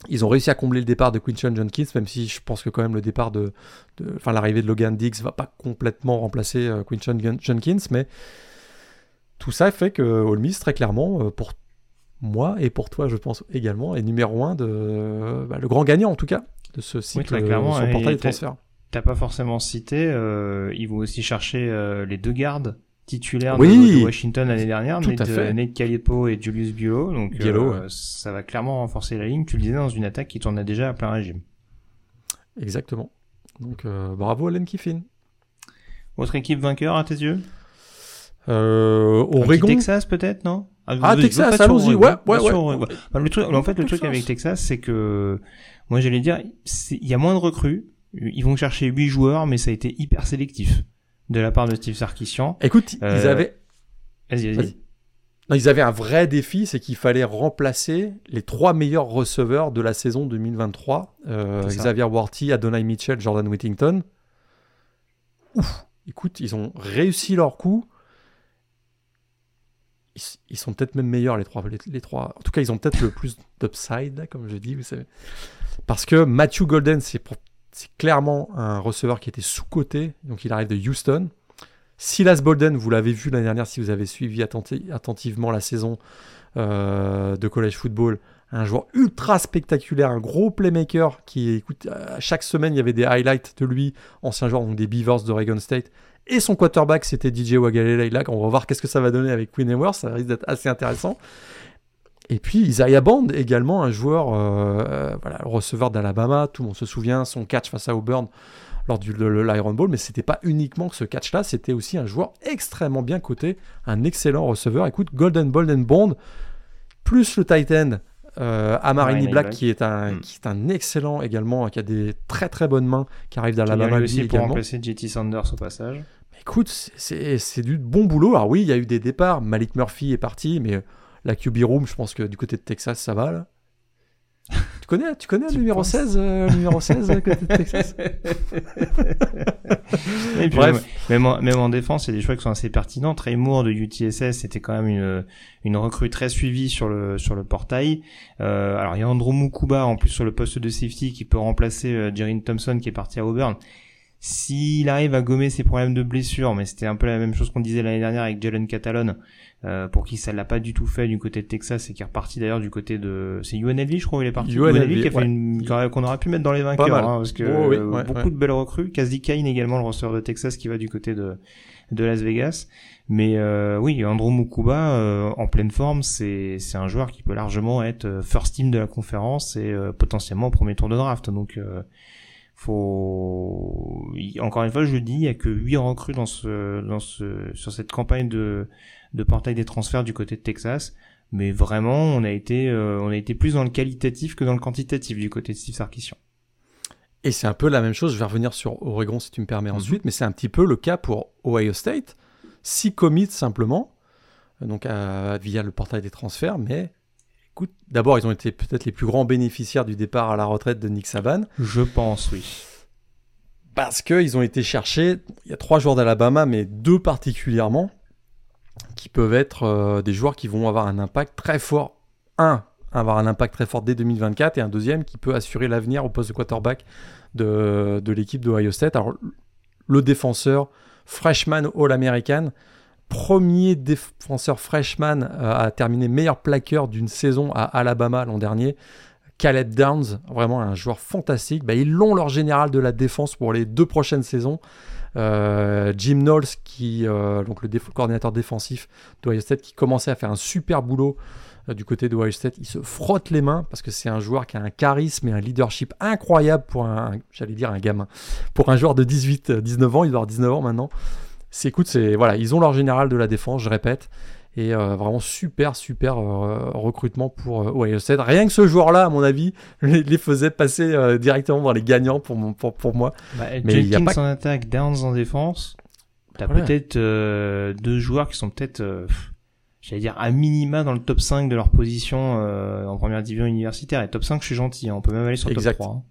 ils ont réussi à combler le départ de Quinton Jenkins, même si je pense que quand même le départ de, enfin l'arrivée de Logan Diggs va pas complètement remplacer euh, Quinton Jenkins, mais tout ça fait que Ole Miss très clairement euh, pour moi et pour toi je pense également est numéro un de bah, le grand gagnant en tout cas de ce cycle oui, clairement, son portail de transfert. T'as pas forcément cité, euh, ils vont aussi chercher les deux gardes titulaire de, Washington l'année dernière, Nate. Nate Calipo et Julius Bulow. Donc euh, ça va clairement renforcer la ligne. Tu le disais dans une attaque qui tournait déjà à plein régime. Exactement. Donc euh, bravo Allen Kiffin. Votre équipe vainqueur à tes yeux? Euh, Oregon. Texas peut-être, non? Ah, Texas, allons-y, ouais, ouais, ouais. le truc, en fait, le truc avec Texas, c'est que, moi, j'allais dire, il y a moins de recrues. Ils vont chercher 8 joueurs, mais ça a été hyper sélectif de la part de Steve Sarkisian. Écoute, ils Euh, avaient, Vas-y, vas-y. non, ils avaient un vrai défi, c'est qu'il fallait remplacer les trois meilleurs receveurs de la saison 2023. euh. Xavier Worthy, Adonai Mitchell, Jordan Whittington. Ouf, écoute, ils ont réussi leur coup. Ils, ils sont peut-être même meilleurs les trois, les, les trois. En tout cas, ils ont peut-être le plus d'upside, comme je dis, vous savez. Parce que Matthew Golden, c'est pour- c'est clairement un receveur qui était sous-coté, donc il arrive de Houston. Silas Bolden, vous l'avez vu l'année dernière si vous avez suivi attenti- attentivement la saison euh, de college football, un joueur ultra spectaculaire, un gros playmaker qui, écoute, chaque semaine il y avait des highlights de lui, ancien joueur donc des Beavers d'Oregon State. Et son quarterback, c'était DJ Wagalele. On va voir qu'est-ce que ça va donner avec Quinn Ewers. Ça risque d'être assez intéressant. Et puis Isaiah Band, également un joueur, euh, euh, voilà, le receveur d'Alabama. Tout le monde se souvient son catch face à Auburn lors du l'Iron Bowl. Mais c'était pas uniquement que ce catch-là, c'était aussi un joueur extrêmement bien coté, un excellent receveur. Écoute, Golden Bolden Bond, plus le tight end. Euh, Amarini Black, qui est, un, Mm. qui est un excellent également, qui a des très très bonnes mains, qui arrive d'Alabama aussi pour également. remplacer JT Sanders au passage. Mais Écoute, c'est- du bon boulot. Alors oui, il y a eu des départs. Malik Murphy est parti, mais la QB room, je pense que du côté de Texas, ça va là. tu connais, tu connais le numéro penses 16, euh, le numéro 16 à côté de Texas? Et puis Bref. Même, même, en, même en défense, il y a des choix qui sont assez pertinents. Trey Moore de UTSS, c'était quand même une, une recrue très suivie sur le, sur le portail. Euh, alors, il y a Andrew Mukuba, en plus, sur le poste de safety, qui peut remplacer euh, Thompson, qui est parti à Auburn. S'il arrive à gommer ses problèmes de blessure, mais c'était un peu la même chose qu'on disait l'année dernière avec Jalen Catalon, euh, pour qui ça l'a pas du tout fait du côté de Texas et qui est reparti d'ailleurs du côté de c'est UNLV je crois où il est parti. UNLV, qui a fait ouais. une qu'on aurait- pu mettre dans les vainqueurs hein, parce que Oh oui, euh, ouais, beaucoup ouais. de belles recrues. Casey Kane également le receveur de Texas qui va du côté de de Las Vegas. Mais euh, oui Andrew Mukuba euh, en pleine forme c'est c'est un joueur qui peut largement être euh, first team de la conférence et euh, potentiellement au premier tour de draft. Donc euh, faut encore une fois je le dis il y a que 8 recrues dans ce dans ce sur cette campagne de de portail des transferts du côté de Texas mais vraiment on a été euh, on a été plus dans le qualitatif que dans le quantitatif du côté de Steve Sarkisian Et c'est un peu la même chose, je vais revenir sur Oregon si tu me permets Mhm. ensuite, mais c'est un petit peu le cas pour Ohio State. Six commits simplement, euh, donc à- via le portail des transferts, mais écoute, d'abord ils ont été peut-être les plus grands bénéficiaires du départ à la retraite de Nick Saban, je pense oui parce qu'ils ont été chercher, il y a trois joueurs d'Alabama, mais deux particulièrement, qui peuvent être euh, des joueurs qui vont avoir un impact très fort. Un, avoir un impact très fort dès 2024, et un deuxième qui peut assurer l'avenir au poste de quarterback de, de l'équipe d'Ohio State. Alors, le défenseur, freshman All-American, premier défenseur freshman euh, à terminer meilleur plaqueur d'une saison à Alabama l'an dernier. Caleb Downs, vraiment un joueur fantastique. Bah, ils l'ont leur général de la défense pour les deux prochaines saisons. Euh, Jim Knowles, qui, euh, donc le coordinateur défensif d'Ohio State, qui commençait à faire un super boulot euh, du côté d'Ohio State, il se frotte les mains parce que c'est un joueur qui a un charisme et un leadership incroyable pour un, j'allais dire un gamin, pour un joueur de 18, euh, 19 ans, il doit avoir 19 ans maintenant. C'est, c'est, voilà, ils ont leur général de la défense, je répète. Et euh, vraiment super, super euh, recrutement pour euh, Ohio State. Rien que ce joueur-là, à mon avis, les, les faisait passer euh, directement dans les gagnants pour, mon, pour, pour moi. bah, Mais il y a Jenkins pas- en attaque Downs en défense t'as Voilà. peut-être deux joueurs qui sont peut-être j'allais dire à minima dans le top 5 de leur position en première division universitaire et top 5 je suis gentil hein, on peut même aller sur le top 3 hein.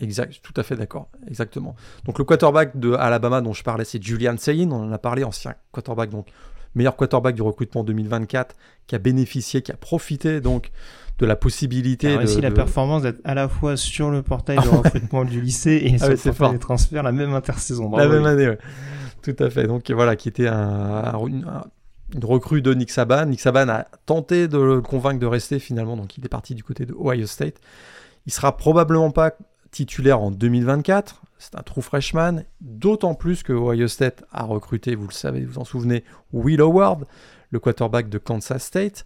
Exact, tout à fait d'accord, exactement. Donc le quarterback de Alabama dont je parlais, c'est Julian Sayin, on en a parlé, ancien quarterback, donc meilleur quarterback du recrutement 2024, qui a bénéficié, qui a profité donc de la possibilité Il a de, la performance d'être à la fois sur le portail de recrutement du lycée et sur ouais, le c'est portail fort. des transferts la même intersaison. la même année, ouais. tout à fait. Donc voilà, qui était un, un- une, un- une recrue de Nick Saban. Nick Saban a tenté de le convaincre de rester finalement, donc il est parti du côté de Ohio State. Il sera probablement pas titulaire en 2024. C'est un true freshman, d'autant plus que Ohio State a recruté, vous le savez, vous vous en souvenez, Will Howard, le quarterback de Kansas State.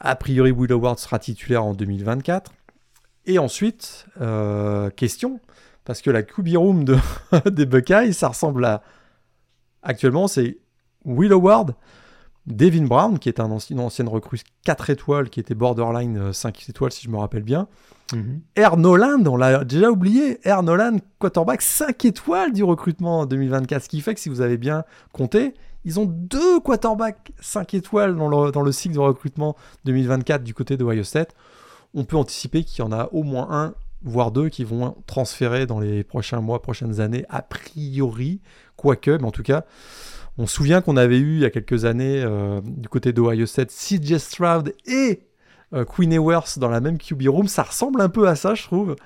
A priori, Will Howard sera titulaire en 2024. Et ensuite, euh, question, parce que la QB room de, des Buckeyes, ça ressemble à. Actuellement, c'est Will Howard, Devin Brown, qui est un ancien, une ancienne recrue 4 étoiles, qui était borderline 5 euh, étoiles, si je me rappelle bien. Mhm. Air Noland, on l'a déjà oublié. Air Noland, quarterback 5 étoiles du recrutement en 2024. Ce qui fait que si vous avez bien compté, ils ont deux quarterbacks 5 étoiles dans le, dans le cycle de recrutement 2024 du côté de Ohio State. On peut anticiper qu'il y en a au moins un, voire deux, qui vont transférer dans les prochains mois, prochaines années, a priori. Quoique, mais en tout cas, on se souvient qu'on avait eu il y a quelques années euh, du côté d'Ohio State CJ Stroud et Queen Ewers dans la même QB room. Ça ressemble un peu à ça, je trouve,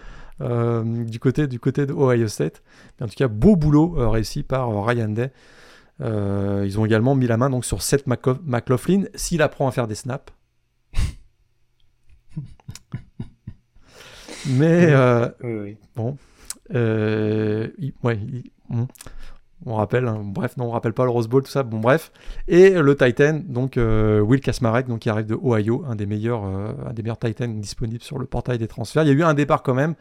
euh, du côté du côté d'Ohio State. Mais en tout cas, beau boulot réussi par Ryan Day. ils ont également mis la main donc sur Seth McLaughlin s'il apprend à faire des snaps. Mais oui, oui. bon, ouais, hmm. On rappelle, hein. bref, non, on rappelle pas le Rose Bowl, tout ça, bon, bref. Et le Titan, donc euh, Will Kasmarek, donc, qui arrive de Ohio, un des meilleurs, euh, un des meilleurs Titans disponibles sur le portail des transferts. Il y a eu un départ quand même,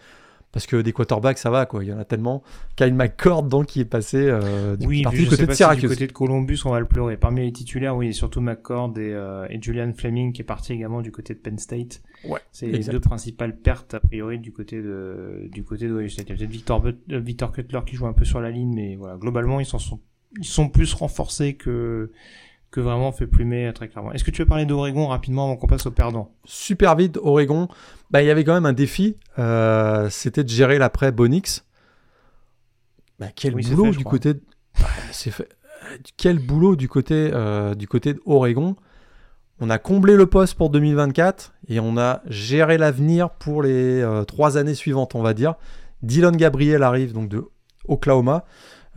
parce que des quarterbacks, ça va, quoi. Il y en a tellement. Kyle McCord, donc, qui est passé euh, du, oui, parti du côté de Syracuse. du côté de Columbus, on va le pleurer. Parmi les titulaires, oui, surtout McCord et, euh, et, Julian Fleming, qui est parti également du côté de Penn State. Ouais. C'est les deux principales pertes, a priori, du côté de, du côté de State. Il y a peut-être Victor, euh, Victor Cutler qui joue un peu sur la ligne, mais voilà, globalement, ils s'en sont, ils sont plus renforcés que, que vraiment fait plumer très clairement. Est-ce que tu veux parler d'Oregon rapidement avant qu'on passe au perdant? Super vite, Oregon. Bah, il y avait quand même un défi, euh, c'était de gérer l'après Bonix. Bah, quel boulot du côté de... Bah, fait... Quel boulot du côté, euh, du côté d'Oregon. On a comblé le poste pour 2024 et on a géré l'avenir pour les euh, trois années suivantes, on va dire. Dylan Gabriel arrive donc de Oklahoma.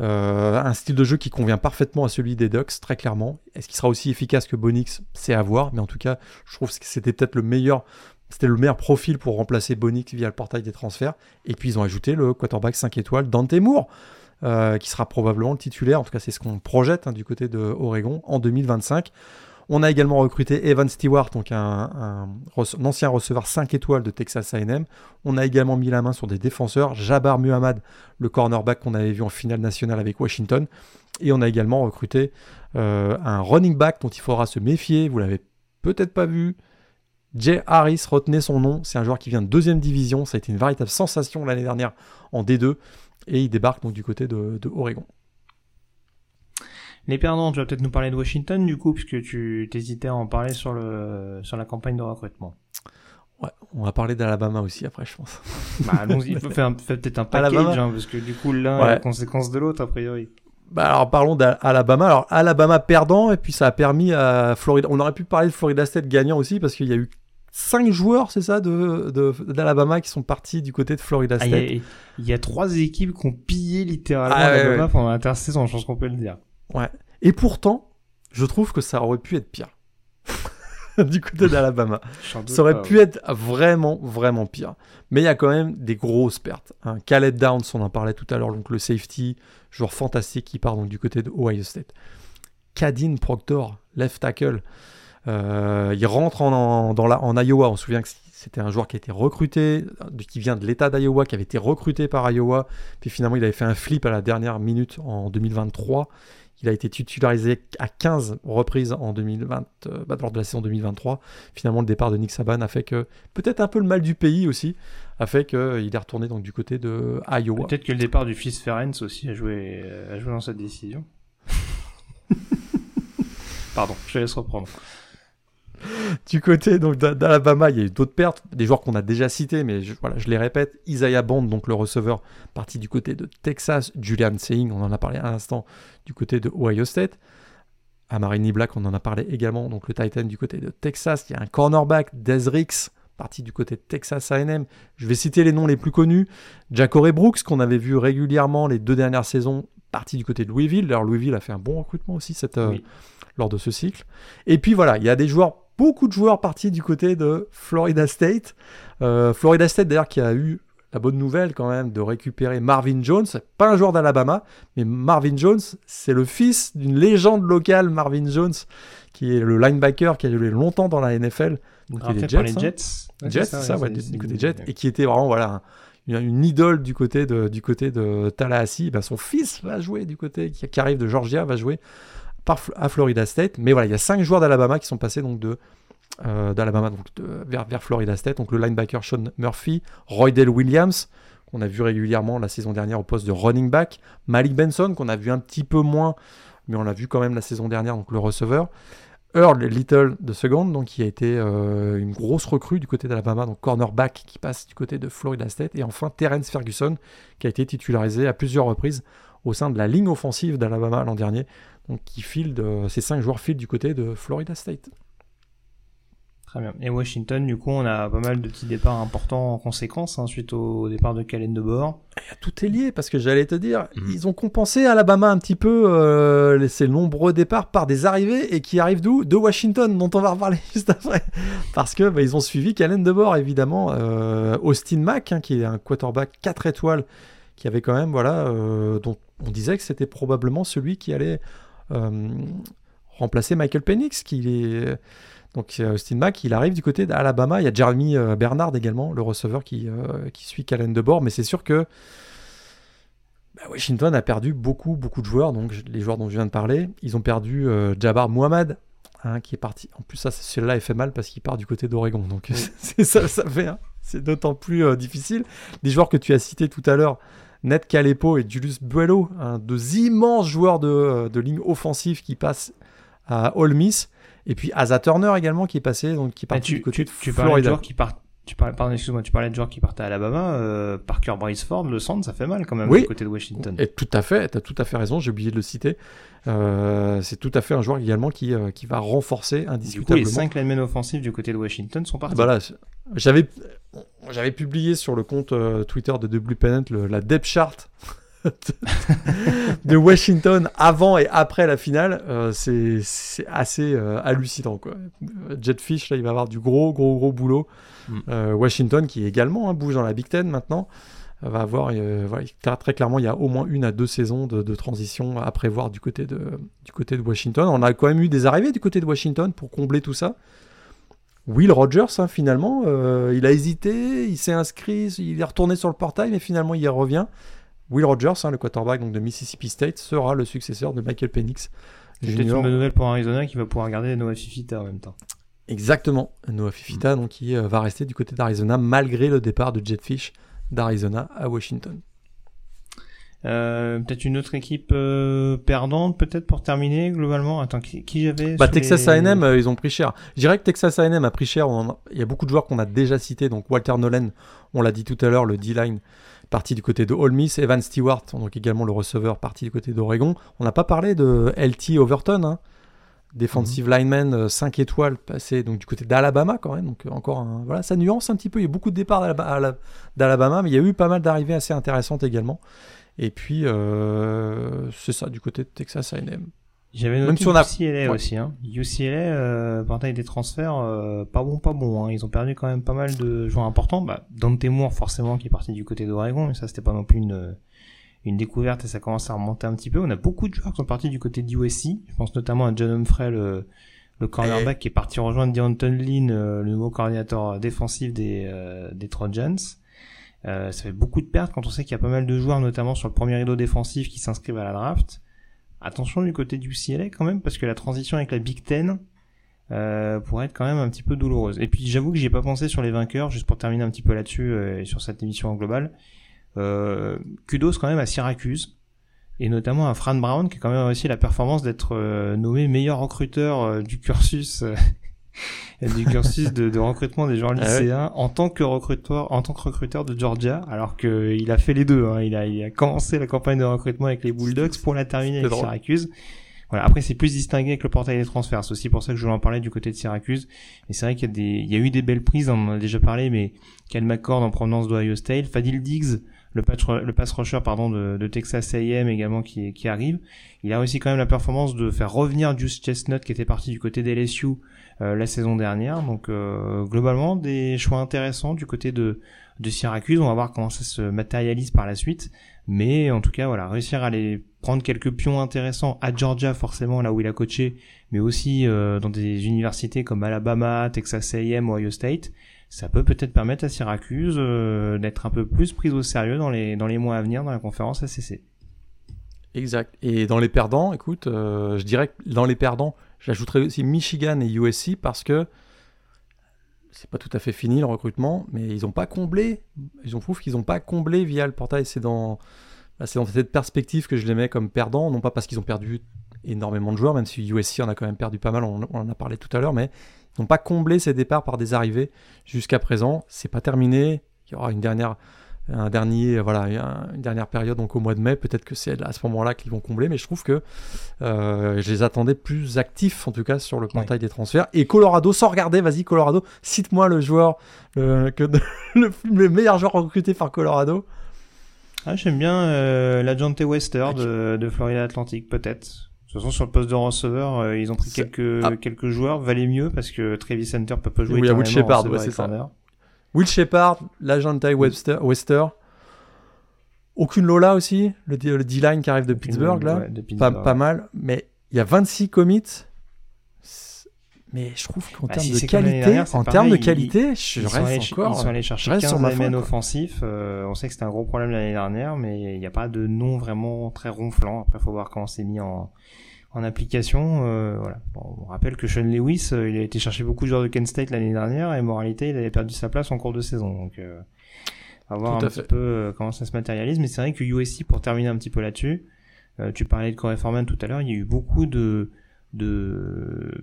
Euh, un style de jeu qui convient parfaitement à celui des Ducks, très clairement. Est-ce qu'il sera aussi efficace que Bonix? C'est à voir, mais en tout cas, je trouve que c'était peut-être le meilleur, c'était le meilleur profil pour remplacer Bonix via le portail des transferts. Et puis ils ont ajouté le quarterback 5 étoiles, Dante Moore, euh, qui sera probablement le titulaire, en tout cas c'est ce qu'on projette hein, du côté de Oregon en 2025. On a également recruté Evan Stewart, donc un, ancien receveur 5 étoiles de Texas AM. On a également mis la main sur des défenseurs, Jabbar Muhammad, le cornerback qu'on avait vu en finale nationale avec Washington. Et on a également recruté euh, un running back dont il faudra se méfier, vous l'avez peut-être pas vu. Jay Harris, retenez son nom, c'est un joueur qui vient de deuxième division, ça a été une véritable sensation l'année dernière en D2, et il débarque donc du côté de Oregon. Les perdants, tu vas peut-être nous parler de Washington du coup, puisque tu t'hésitais à en parler sur, le, sur la campagne de recrutement. Ouais, on va parler d'Alabama aussi après, je pense. Bah, allons-y, il faut faire, peut-être un package, hein, parce que du coup, l'un ouais. est la conséquence de l'autre, a priori. Bah alors parlons d'Alabama. Alors Alabama perdant, et puis ça a permis à Florida. On aurait pu parler de Florida State gagnant aussi, parce qu'il y a eu cinq joueurs, c'est ça, d'Alabama de, qui sont partis du côté de Florida ah, State. Il y, a trois équipes qui ont pillé littéralement ah, Alabama pendant l'intersaison, je pense qu'on peut le dire. Ouais. Et pourtant, je trouve que ça aurait pu être pire. du côté d'Alabama. ça aurait pu être vraiment, vraiment pire. Mais il y a quand même des grosses pertes. Hein. Khaled Downs, on en parlait tout à l'heure, donc le safety, joueur fantastique qui part donc du côté de Ohio State. Kadin Proctor, left tackle. Euh, il rentre en, dans la, en Iowa. On se souvient que c'était un joueur qui a été recruté, qui vient de l'État d'Iowa, qui avait été recruté par Iowa. Puis finalement, il avait fait un flip à la dernière minute en 2023. Il a été titularisé à 15 reprises en 2020, euh, bah, lors de la saison 2023. Finalement, le départ de Nick Saban a fait que, peut-être un peu le mal du pays aussi, a fait qu'il est retourné donc, du côté de Iowa. Peut-être que le départ du fils Ferenc aussi a joué, a joué dans cette décision. Pardon, je laisse reprendre. du côté donc d'Alabama, il y a eu d'autres pertes, des joueurs qu'on a déjà cités, mais je, voilà, je les répète. Isaiah Bond, donc le receveur, parti du côté de Texas. Julian Saying, on en a parlé à l'instant, du côté de Ohio State. Amarini Black, on en a parlé également, donc le Titan du côté de Texas. Il y a un cornerback, Desrix, parti du côté de Texas AM. Je vais citer les noms les plus connus. Jacore Brooks, qu'on avait vu régulièrement les deux dernières saisons, parti du côté de Louisville. D'ailleurs, Louisville a fait un bon recrutement aussi cette, euh, lors de ce cycle. Et puis voilà, il y a des joueurs beaucoup de joueurs partis du côté de Florida State. Euh, Florida State d'ailleurs qui a eu la bonne nouvelle quand même de récupérer Marvin Jones, pas un joueur d'Alabama, mais Marvin Jones, c'est le fils d'une légende locale, Marvin Jones, qui est le linebacker qui a joué longtemps dans la NFL. Donc il est Jets, les Jets, hein. Jets, ça, ouais, du côté Jets, et qui était vraiment voilà une, idole du côté de du côté de Tallahassee. Ben, son fils va jouer du côté qui, qui arrive de Georgia va jouer à Florida State. Mais voilà, il y a cinq joueurs d'Alabama qui sont passés donc de d'Alabama vers, Florida State. Donc le linebacker Sean Murphy, Roydell Williams, qu'on a vu régulièrement la saison dernière au poste de running back, Malik Benson, qu'on a vu un petit peu moins, mais on l'a vu quand même la saison dernière, donc le receveur. Earl Little de seconde, donc qui a été euh, une grosse recrue du côté d'Alabama, donc cornerback qui passe du côté de Florida State, et enfin Terence Ferguson qui a été titularisé à plusieurs reprises au sein de la ligne offensive d'Alabama l'an dernier, donc qui file de, ces cinq joueurs filent du côté de Florida State. Très bien. Et Washington, du coup, on a pas mal de petits départs importants en conséquence, hein, suite au départ de Calen de bord. Tout est lié, parce que j'allais te dire, mhm. ils ont compensé Alabama un petit peu euh, ces nombreux départs par des arrivées, et qui arrivent d'où? De Washington, dont on va reparler juste après. Parce que bah, ils ont suivi Calen de bord, évidemment. Euh, Austin Mack, hein, qui est un quarterback 4 étoiles, qui avait quand même, voilà, euh, dont on disait que c'était probablement celui qui allait remplacer Michael Penix, qui est donc Austin Mack, il arrive du côté d'Alabama. Il y a Jeremy euh, Bernard également, le receveur qui, euh, qui suit Calen de bord. Mais c'est sûr que bah, Washington a perdu beaucoup, beaucoup de joueurs. Donc les joueurs dont je viens de parler, ils ont perdu euh, Jabbar Muhammad, hein, qui est parti. En plus, ça, celui-là, il fait mal parce qu'il part du côté d'Oregon. Donc c'est ça, ça fait. Hein. C'est d'autant plus difficile. Des joueurs que tu as cités tout à l'heure. Ned Calepo et Julius Buello, deux immenses joueurs de, de ligne offensive qui passent à Ole Miss. Et puis Asa Turner également qui est passé, donc qui part du côté de tu Florida. de joueurs qui partent tu parlais, pardon, excuse-moi, tu parlais de joueurs qui partaient à Alabama, euh, Parker Ford, le centre, ça fait mal quand même oui. du côté de Washington. Et tout à fait, tu as tout à fait raison, j'ai oublié de le citer. Euh, c'est tout à fait un joueur également qui, euh, qui va renforcer indiscutablement. Du coup, les 5 linemen offensifs du côté de Washington sont partis. Voilà, j'avais, j'avais publié sur le compte euh, Twitter de The Blue Pennant la depth chart de Washington avant et après la finale, euh, c'est assez euh, hallucinant. Quoi. Jetfish, là, il va avoir du gros, gros, gros boulot. Mm. Euh, Washington, qui également hein, bouge dans la Big Ten maintenant, va avoir, très clairement, il y a au moins une à deux saisons de, transition à prévoir du côté, de, du côté de Washington. On a quand même eu des arrivées du côté de Washington pour combler tout ça. Will Rogers, hein, finalement, il a hésité, il s'est inscrit, il est retourné sur le portail, mais finalement il y revient. Will Rogers, hein, le quarterback donc, de Mississippi State, sera le successeur de Michael Penix. C'est peut-être une bonne nouvelle pour Arizona qui va pouvoir garder Noah Fifita en même temps. Exactement, Noah Fifita donc, qui euh, va rester du côté d'Arizona malgré le départ de Jetfish d'Arizona à Washington. Euh, peut-être une autre équipe euh, perdante, peut-être pour terminer globalement? Attends, qui, qui j'avais Bah Texas A&M, ils ont pris cher. Je dirais que Texas A&M a pris cher. Il y a beaucoup de joueurs qu'on a déjà cités. Donc Walter Nolan, on l'a dit tout à l'heure, le D-line parti du côté de Ole Miss, Evan Stewart, donc également le receveur, parti du côté d'Oregon. On n'a pas parlé de LT Overton, hein. Defensive mhm. lineman 5 euh, étoiles, passé donc du côté d'Alabama quand même. Donc euh, encore voilà, ça nuance un petit peu. Il y a beaucoup de départs d'Alabama, mais il y a eu pas mal d'arrivées assez intéressantes également. Et puis euh, c'est ça du côté de Texas A&M. J'avais noté si UCLA aussi. Hein. UCLA, euh, taille des transferts, euh, pas bon, pas bon. Hein. Ils ont perdu quand même pas mal de joueurs importants. Bah, Dante Moore, forcément, qui est parti du côté d'Oregon, mais ça, c'était pas non plus une, une découverte et ça commence à remonter un petit peu. On a beaucoup de joueurs qui sont partis du côté d'USC. Je pense notamment à John Humphrey, le, cornerback qui est parti rejoindre Deonton Lynn, euh, le nouveau coordinateur défensif des, euh, des Trojans. Euh, ça fait beaucoup de pertes quand on sait qu'il y a pas mal de joueurs, notamment sur le premier rideau défensif, qui s'inscrivent à la draft. Attention du côté du CLA quand même, parce que la transition avec la Big Ten euh, pourrait être quand même un petit peu douloureuse. Et puis j'avoue que j'ai pas pensé sur les vainqueurs, juste pour terminer un petit peu là-dessus euh, et sur cette émission en global. Euh, kudos quand même à Syracuse et notamment à Fran Brown qui a quand même réussi la performance d'être euh, nommé meilleur recruteur euh, du cursus du cursus de, de, recrutement des joueurs ah lycéens en tant que recruteur en tant que recruteur de Georgia alors qu'il a fait les deux hein. il a il a commencé la campagne de recrutement avec les Bulldogs pour la terminer avec Syracuse. Voilà après c'est plus distingué avec le portail des transferts. C'est aussi pour ça que je voulais en parler du côté de Syracuse. Et c'est vrai qu'il y a des il y a eu des belles prises on en a déjà parlé mais Cal McCord en provenance d'Ohio State Fadil Diggs le, pass rusher pardon de, de Texas A&M également qui, qui arrive. Il a aussi quand même la performance de faire revenir Juice Chestnut qui était parti du côté des LSU euh, la saison dernière. Donc euh, globalement des choix intéressants du côté de, de Syracuse. On va voir comment ça se matérialise par la suite. Mais en tout cas, voilà, réussir à aller prendre quelques pions intéressants à Georgia forcément là où il a coaché, mais aussi euh, dans des universités comme Alabama, Texas A&M, Ohio State, ça peut peut-être permettre à Syracuse d'être un peu plus prise au sérieux dans les dans les mois à venir dans la conférence ACC. Exact. Et dans les perdants, écoute, euh, je dirais que dans les perdants, j'ajouterais aussi Michigan et USC parce que c'est pas tout à fait fini le recrutement, mais ils n'ont pas comblé. Ils ont prouvé qu'ils n'ont pas comblé via le portail. C'est dans, c'est dans cette perspective que je les mets comme perdants, non pas parce qu'ils ont perdu énormément de joueurs, même si USC en a quand même perdu pas mal, on, en a parlé tout à l'heure, mais n'ont pas comblé ces départs par des arrivées jusqu'à présent. C'est pas terminé. Il y aura une dernière un dernier, voilà, une dernière période donc au mois de mai. Peut-être que c'est à ce moment-là qu'ils vont combler, mais je trouve que euh, je les attendais plus actifs en tout cas sur le portail des transferts. Et Colorado, sans regarder, vas-y Colorado, cite-moi le joueur, le, que le, meilleur joueur recruté par Colorado. Ah, j'aime bien euh, l'agente Wester ah, de, de, Florida Atlantic, peut-être. De toute façon, sur le poste de receveur, euh, ils ont pris quelques, ah. quelques joueurs. Valait mieux parce que Travis Center peut pas jouer. Oui, il y a Will Shepard, c'est ça. Will Shepard, l'agent Ty Webster, Wester. Aucune Lola aussi, le, D-line qui arrive de Pittsburgh, là. Pas, mal. Mais il y a 26 commits. Mais je trouve qu'en bah, termes de qualité, en termes de qualité, je reste encore. Ils sont allés chercher 15 sur offensifs. Euh, on sait que c'était un gros problème l'année dernière, mais il n'y a pas de nom vraiment très ronflant. Après, il faut voir comment c'est mis en, en application. Euh, voilà. on rappelle que Sean Lewis, euh, il a été chercher beaucoup de joueurs de Kent State l'année dernière et moralité, il avait perdu sa place en cours de saison. Donc, euh, on va voir un petit peu euh, comment ça se matérialise. Mais c'est vrai que USC, pour terminer un petit peu là-dessus, tu parlais de Corey Foreman tout à l'heure, il y a eu beaucoup de de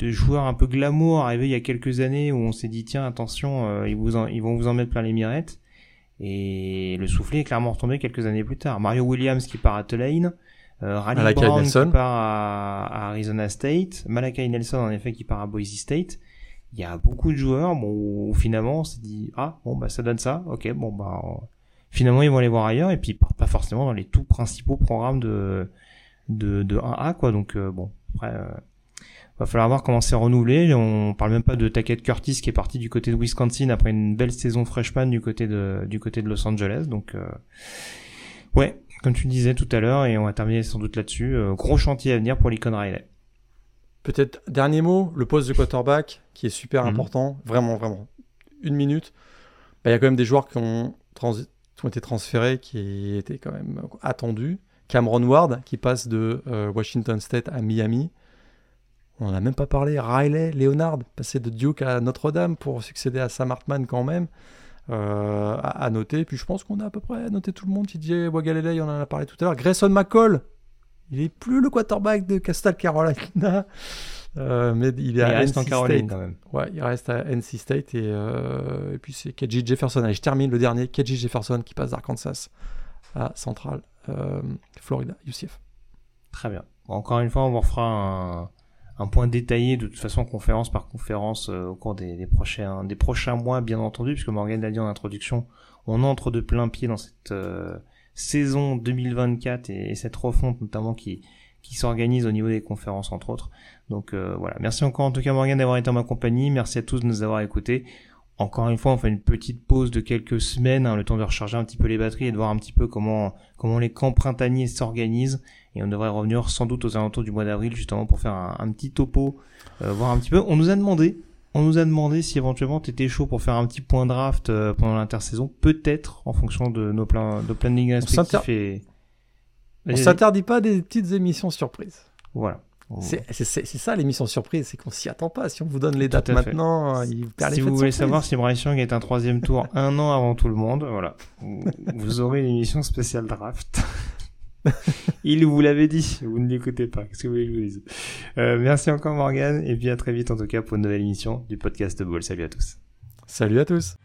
de joueurs un peu glamour arrivés il y a quelques années où on s'est dit tiens attention ils vous ils vont vous en mettre plein les mirettes. Et le soufflet est clairement retombé quelques années plus tard. Mario Williams qui part à Tulane euh, Raleigh Brown qui part à, Arizona State, Malakai Nelson en effet qui part à Boise State. Il y a beaucoup de joueurs bon où finalement on s'est dit ah bon bah ça donne ça, ok bon bah finalement ils vont aller voir ailleurs et puis ils partent pas forcément dans les tout principaux programmes de de, de 1A quoi. Donc euh, bon après euh, va falloir voir comment c'est renouvelé. On parle même pas de Tackett Curtis qui est parti du côté de Wisconsin après une belle saison freshman du côté de du côté de Los Angeles. Donc euh, ouais, comme tu disais tout à l'heure, et on va terminer sans doute là-dessus, euh, gros chantier à venir pour l'Icon Riley. Peut-être dernier mot, le poste de quarterback qui est super mhm. important, vraiment, vraiment. Une minute. Bah, il y a quand même des joueurs qui ont, ont, été transférés qui étaient quand même attendus. Cameron Ward qui passe de euh, Washington State à Miami. On n'en a même pas parlé. Riley Leonard passé de Duke à Notre-Dame pour succéder à Sam Hartman quand même. Euh, à, noter. Puis je pense qu'on a à peu près noté tout le monde. TJ Wagalele, on en a parlé tout à l'heure. Grayson McCall, il est plus le quarterback de Castle Carolina. Euh, mais il est à reste NC en Caroline quand même. Ouais, il reste à NC State et, euh, et puis c'est KJ Jefferson. Allez, je termine le dernier. KJ Jefferson qui passe d'Arkansas à Central Florida, UCF. Très bien. encore une fois, on vous refera un, un point détaillé de toute façon conférence par conférence euh, au cours des, prochains des prochains mois bien entendu puisque Morgan l'a dit en introduction on entre de plein pied dans cette euh, saison 2024 et, cette refonte notamment qui qui s'organise au niveau des conférences entre autres. Donc euh, voilà. Merci encore en tout cas Morgan d'avoir été en ma compagnie. Merci à tous de nous avoir écoutés. Encore une fois, on fait une petite pause de quelques semaines, hein, le temps de recharger un petit peu les batteries et de voir un petit peu comment comment les camps printaniers s'organisent. Et on devrait revenir sans doute aux alentours du mois d'avril justement pour faire un, petit topo, euh, voir un petit peu. On nous a demandé, on nous a demandé si éventuellement t'étais chaud pour faire un petit point draft euh, pendant l'intersaison, peut-être en fonction de nos plans, de planning respectifs. Et... On s'interdit pas des petites émissions surprises. Voilà. C'est ça l'émission surprise, c'est qu'on s'y attend pas. Si on vous donne les dates maintenant, il perd Si vous voulez savoir si Bryce Young est un troisième tour un an avant tout le monde, voilà, vous aurez une émission spéciale draft. il vous l'avait dit, vous ne l'écoutez pas. Qu'est-ce que vous voulez que je vous dise? Euh, Merci encore Morgan, et puis à très vite en tout cas pour une nouvelle émission du podcast Ball. Salut à tous. Salut à tous.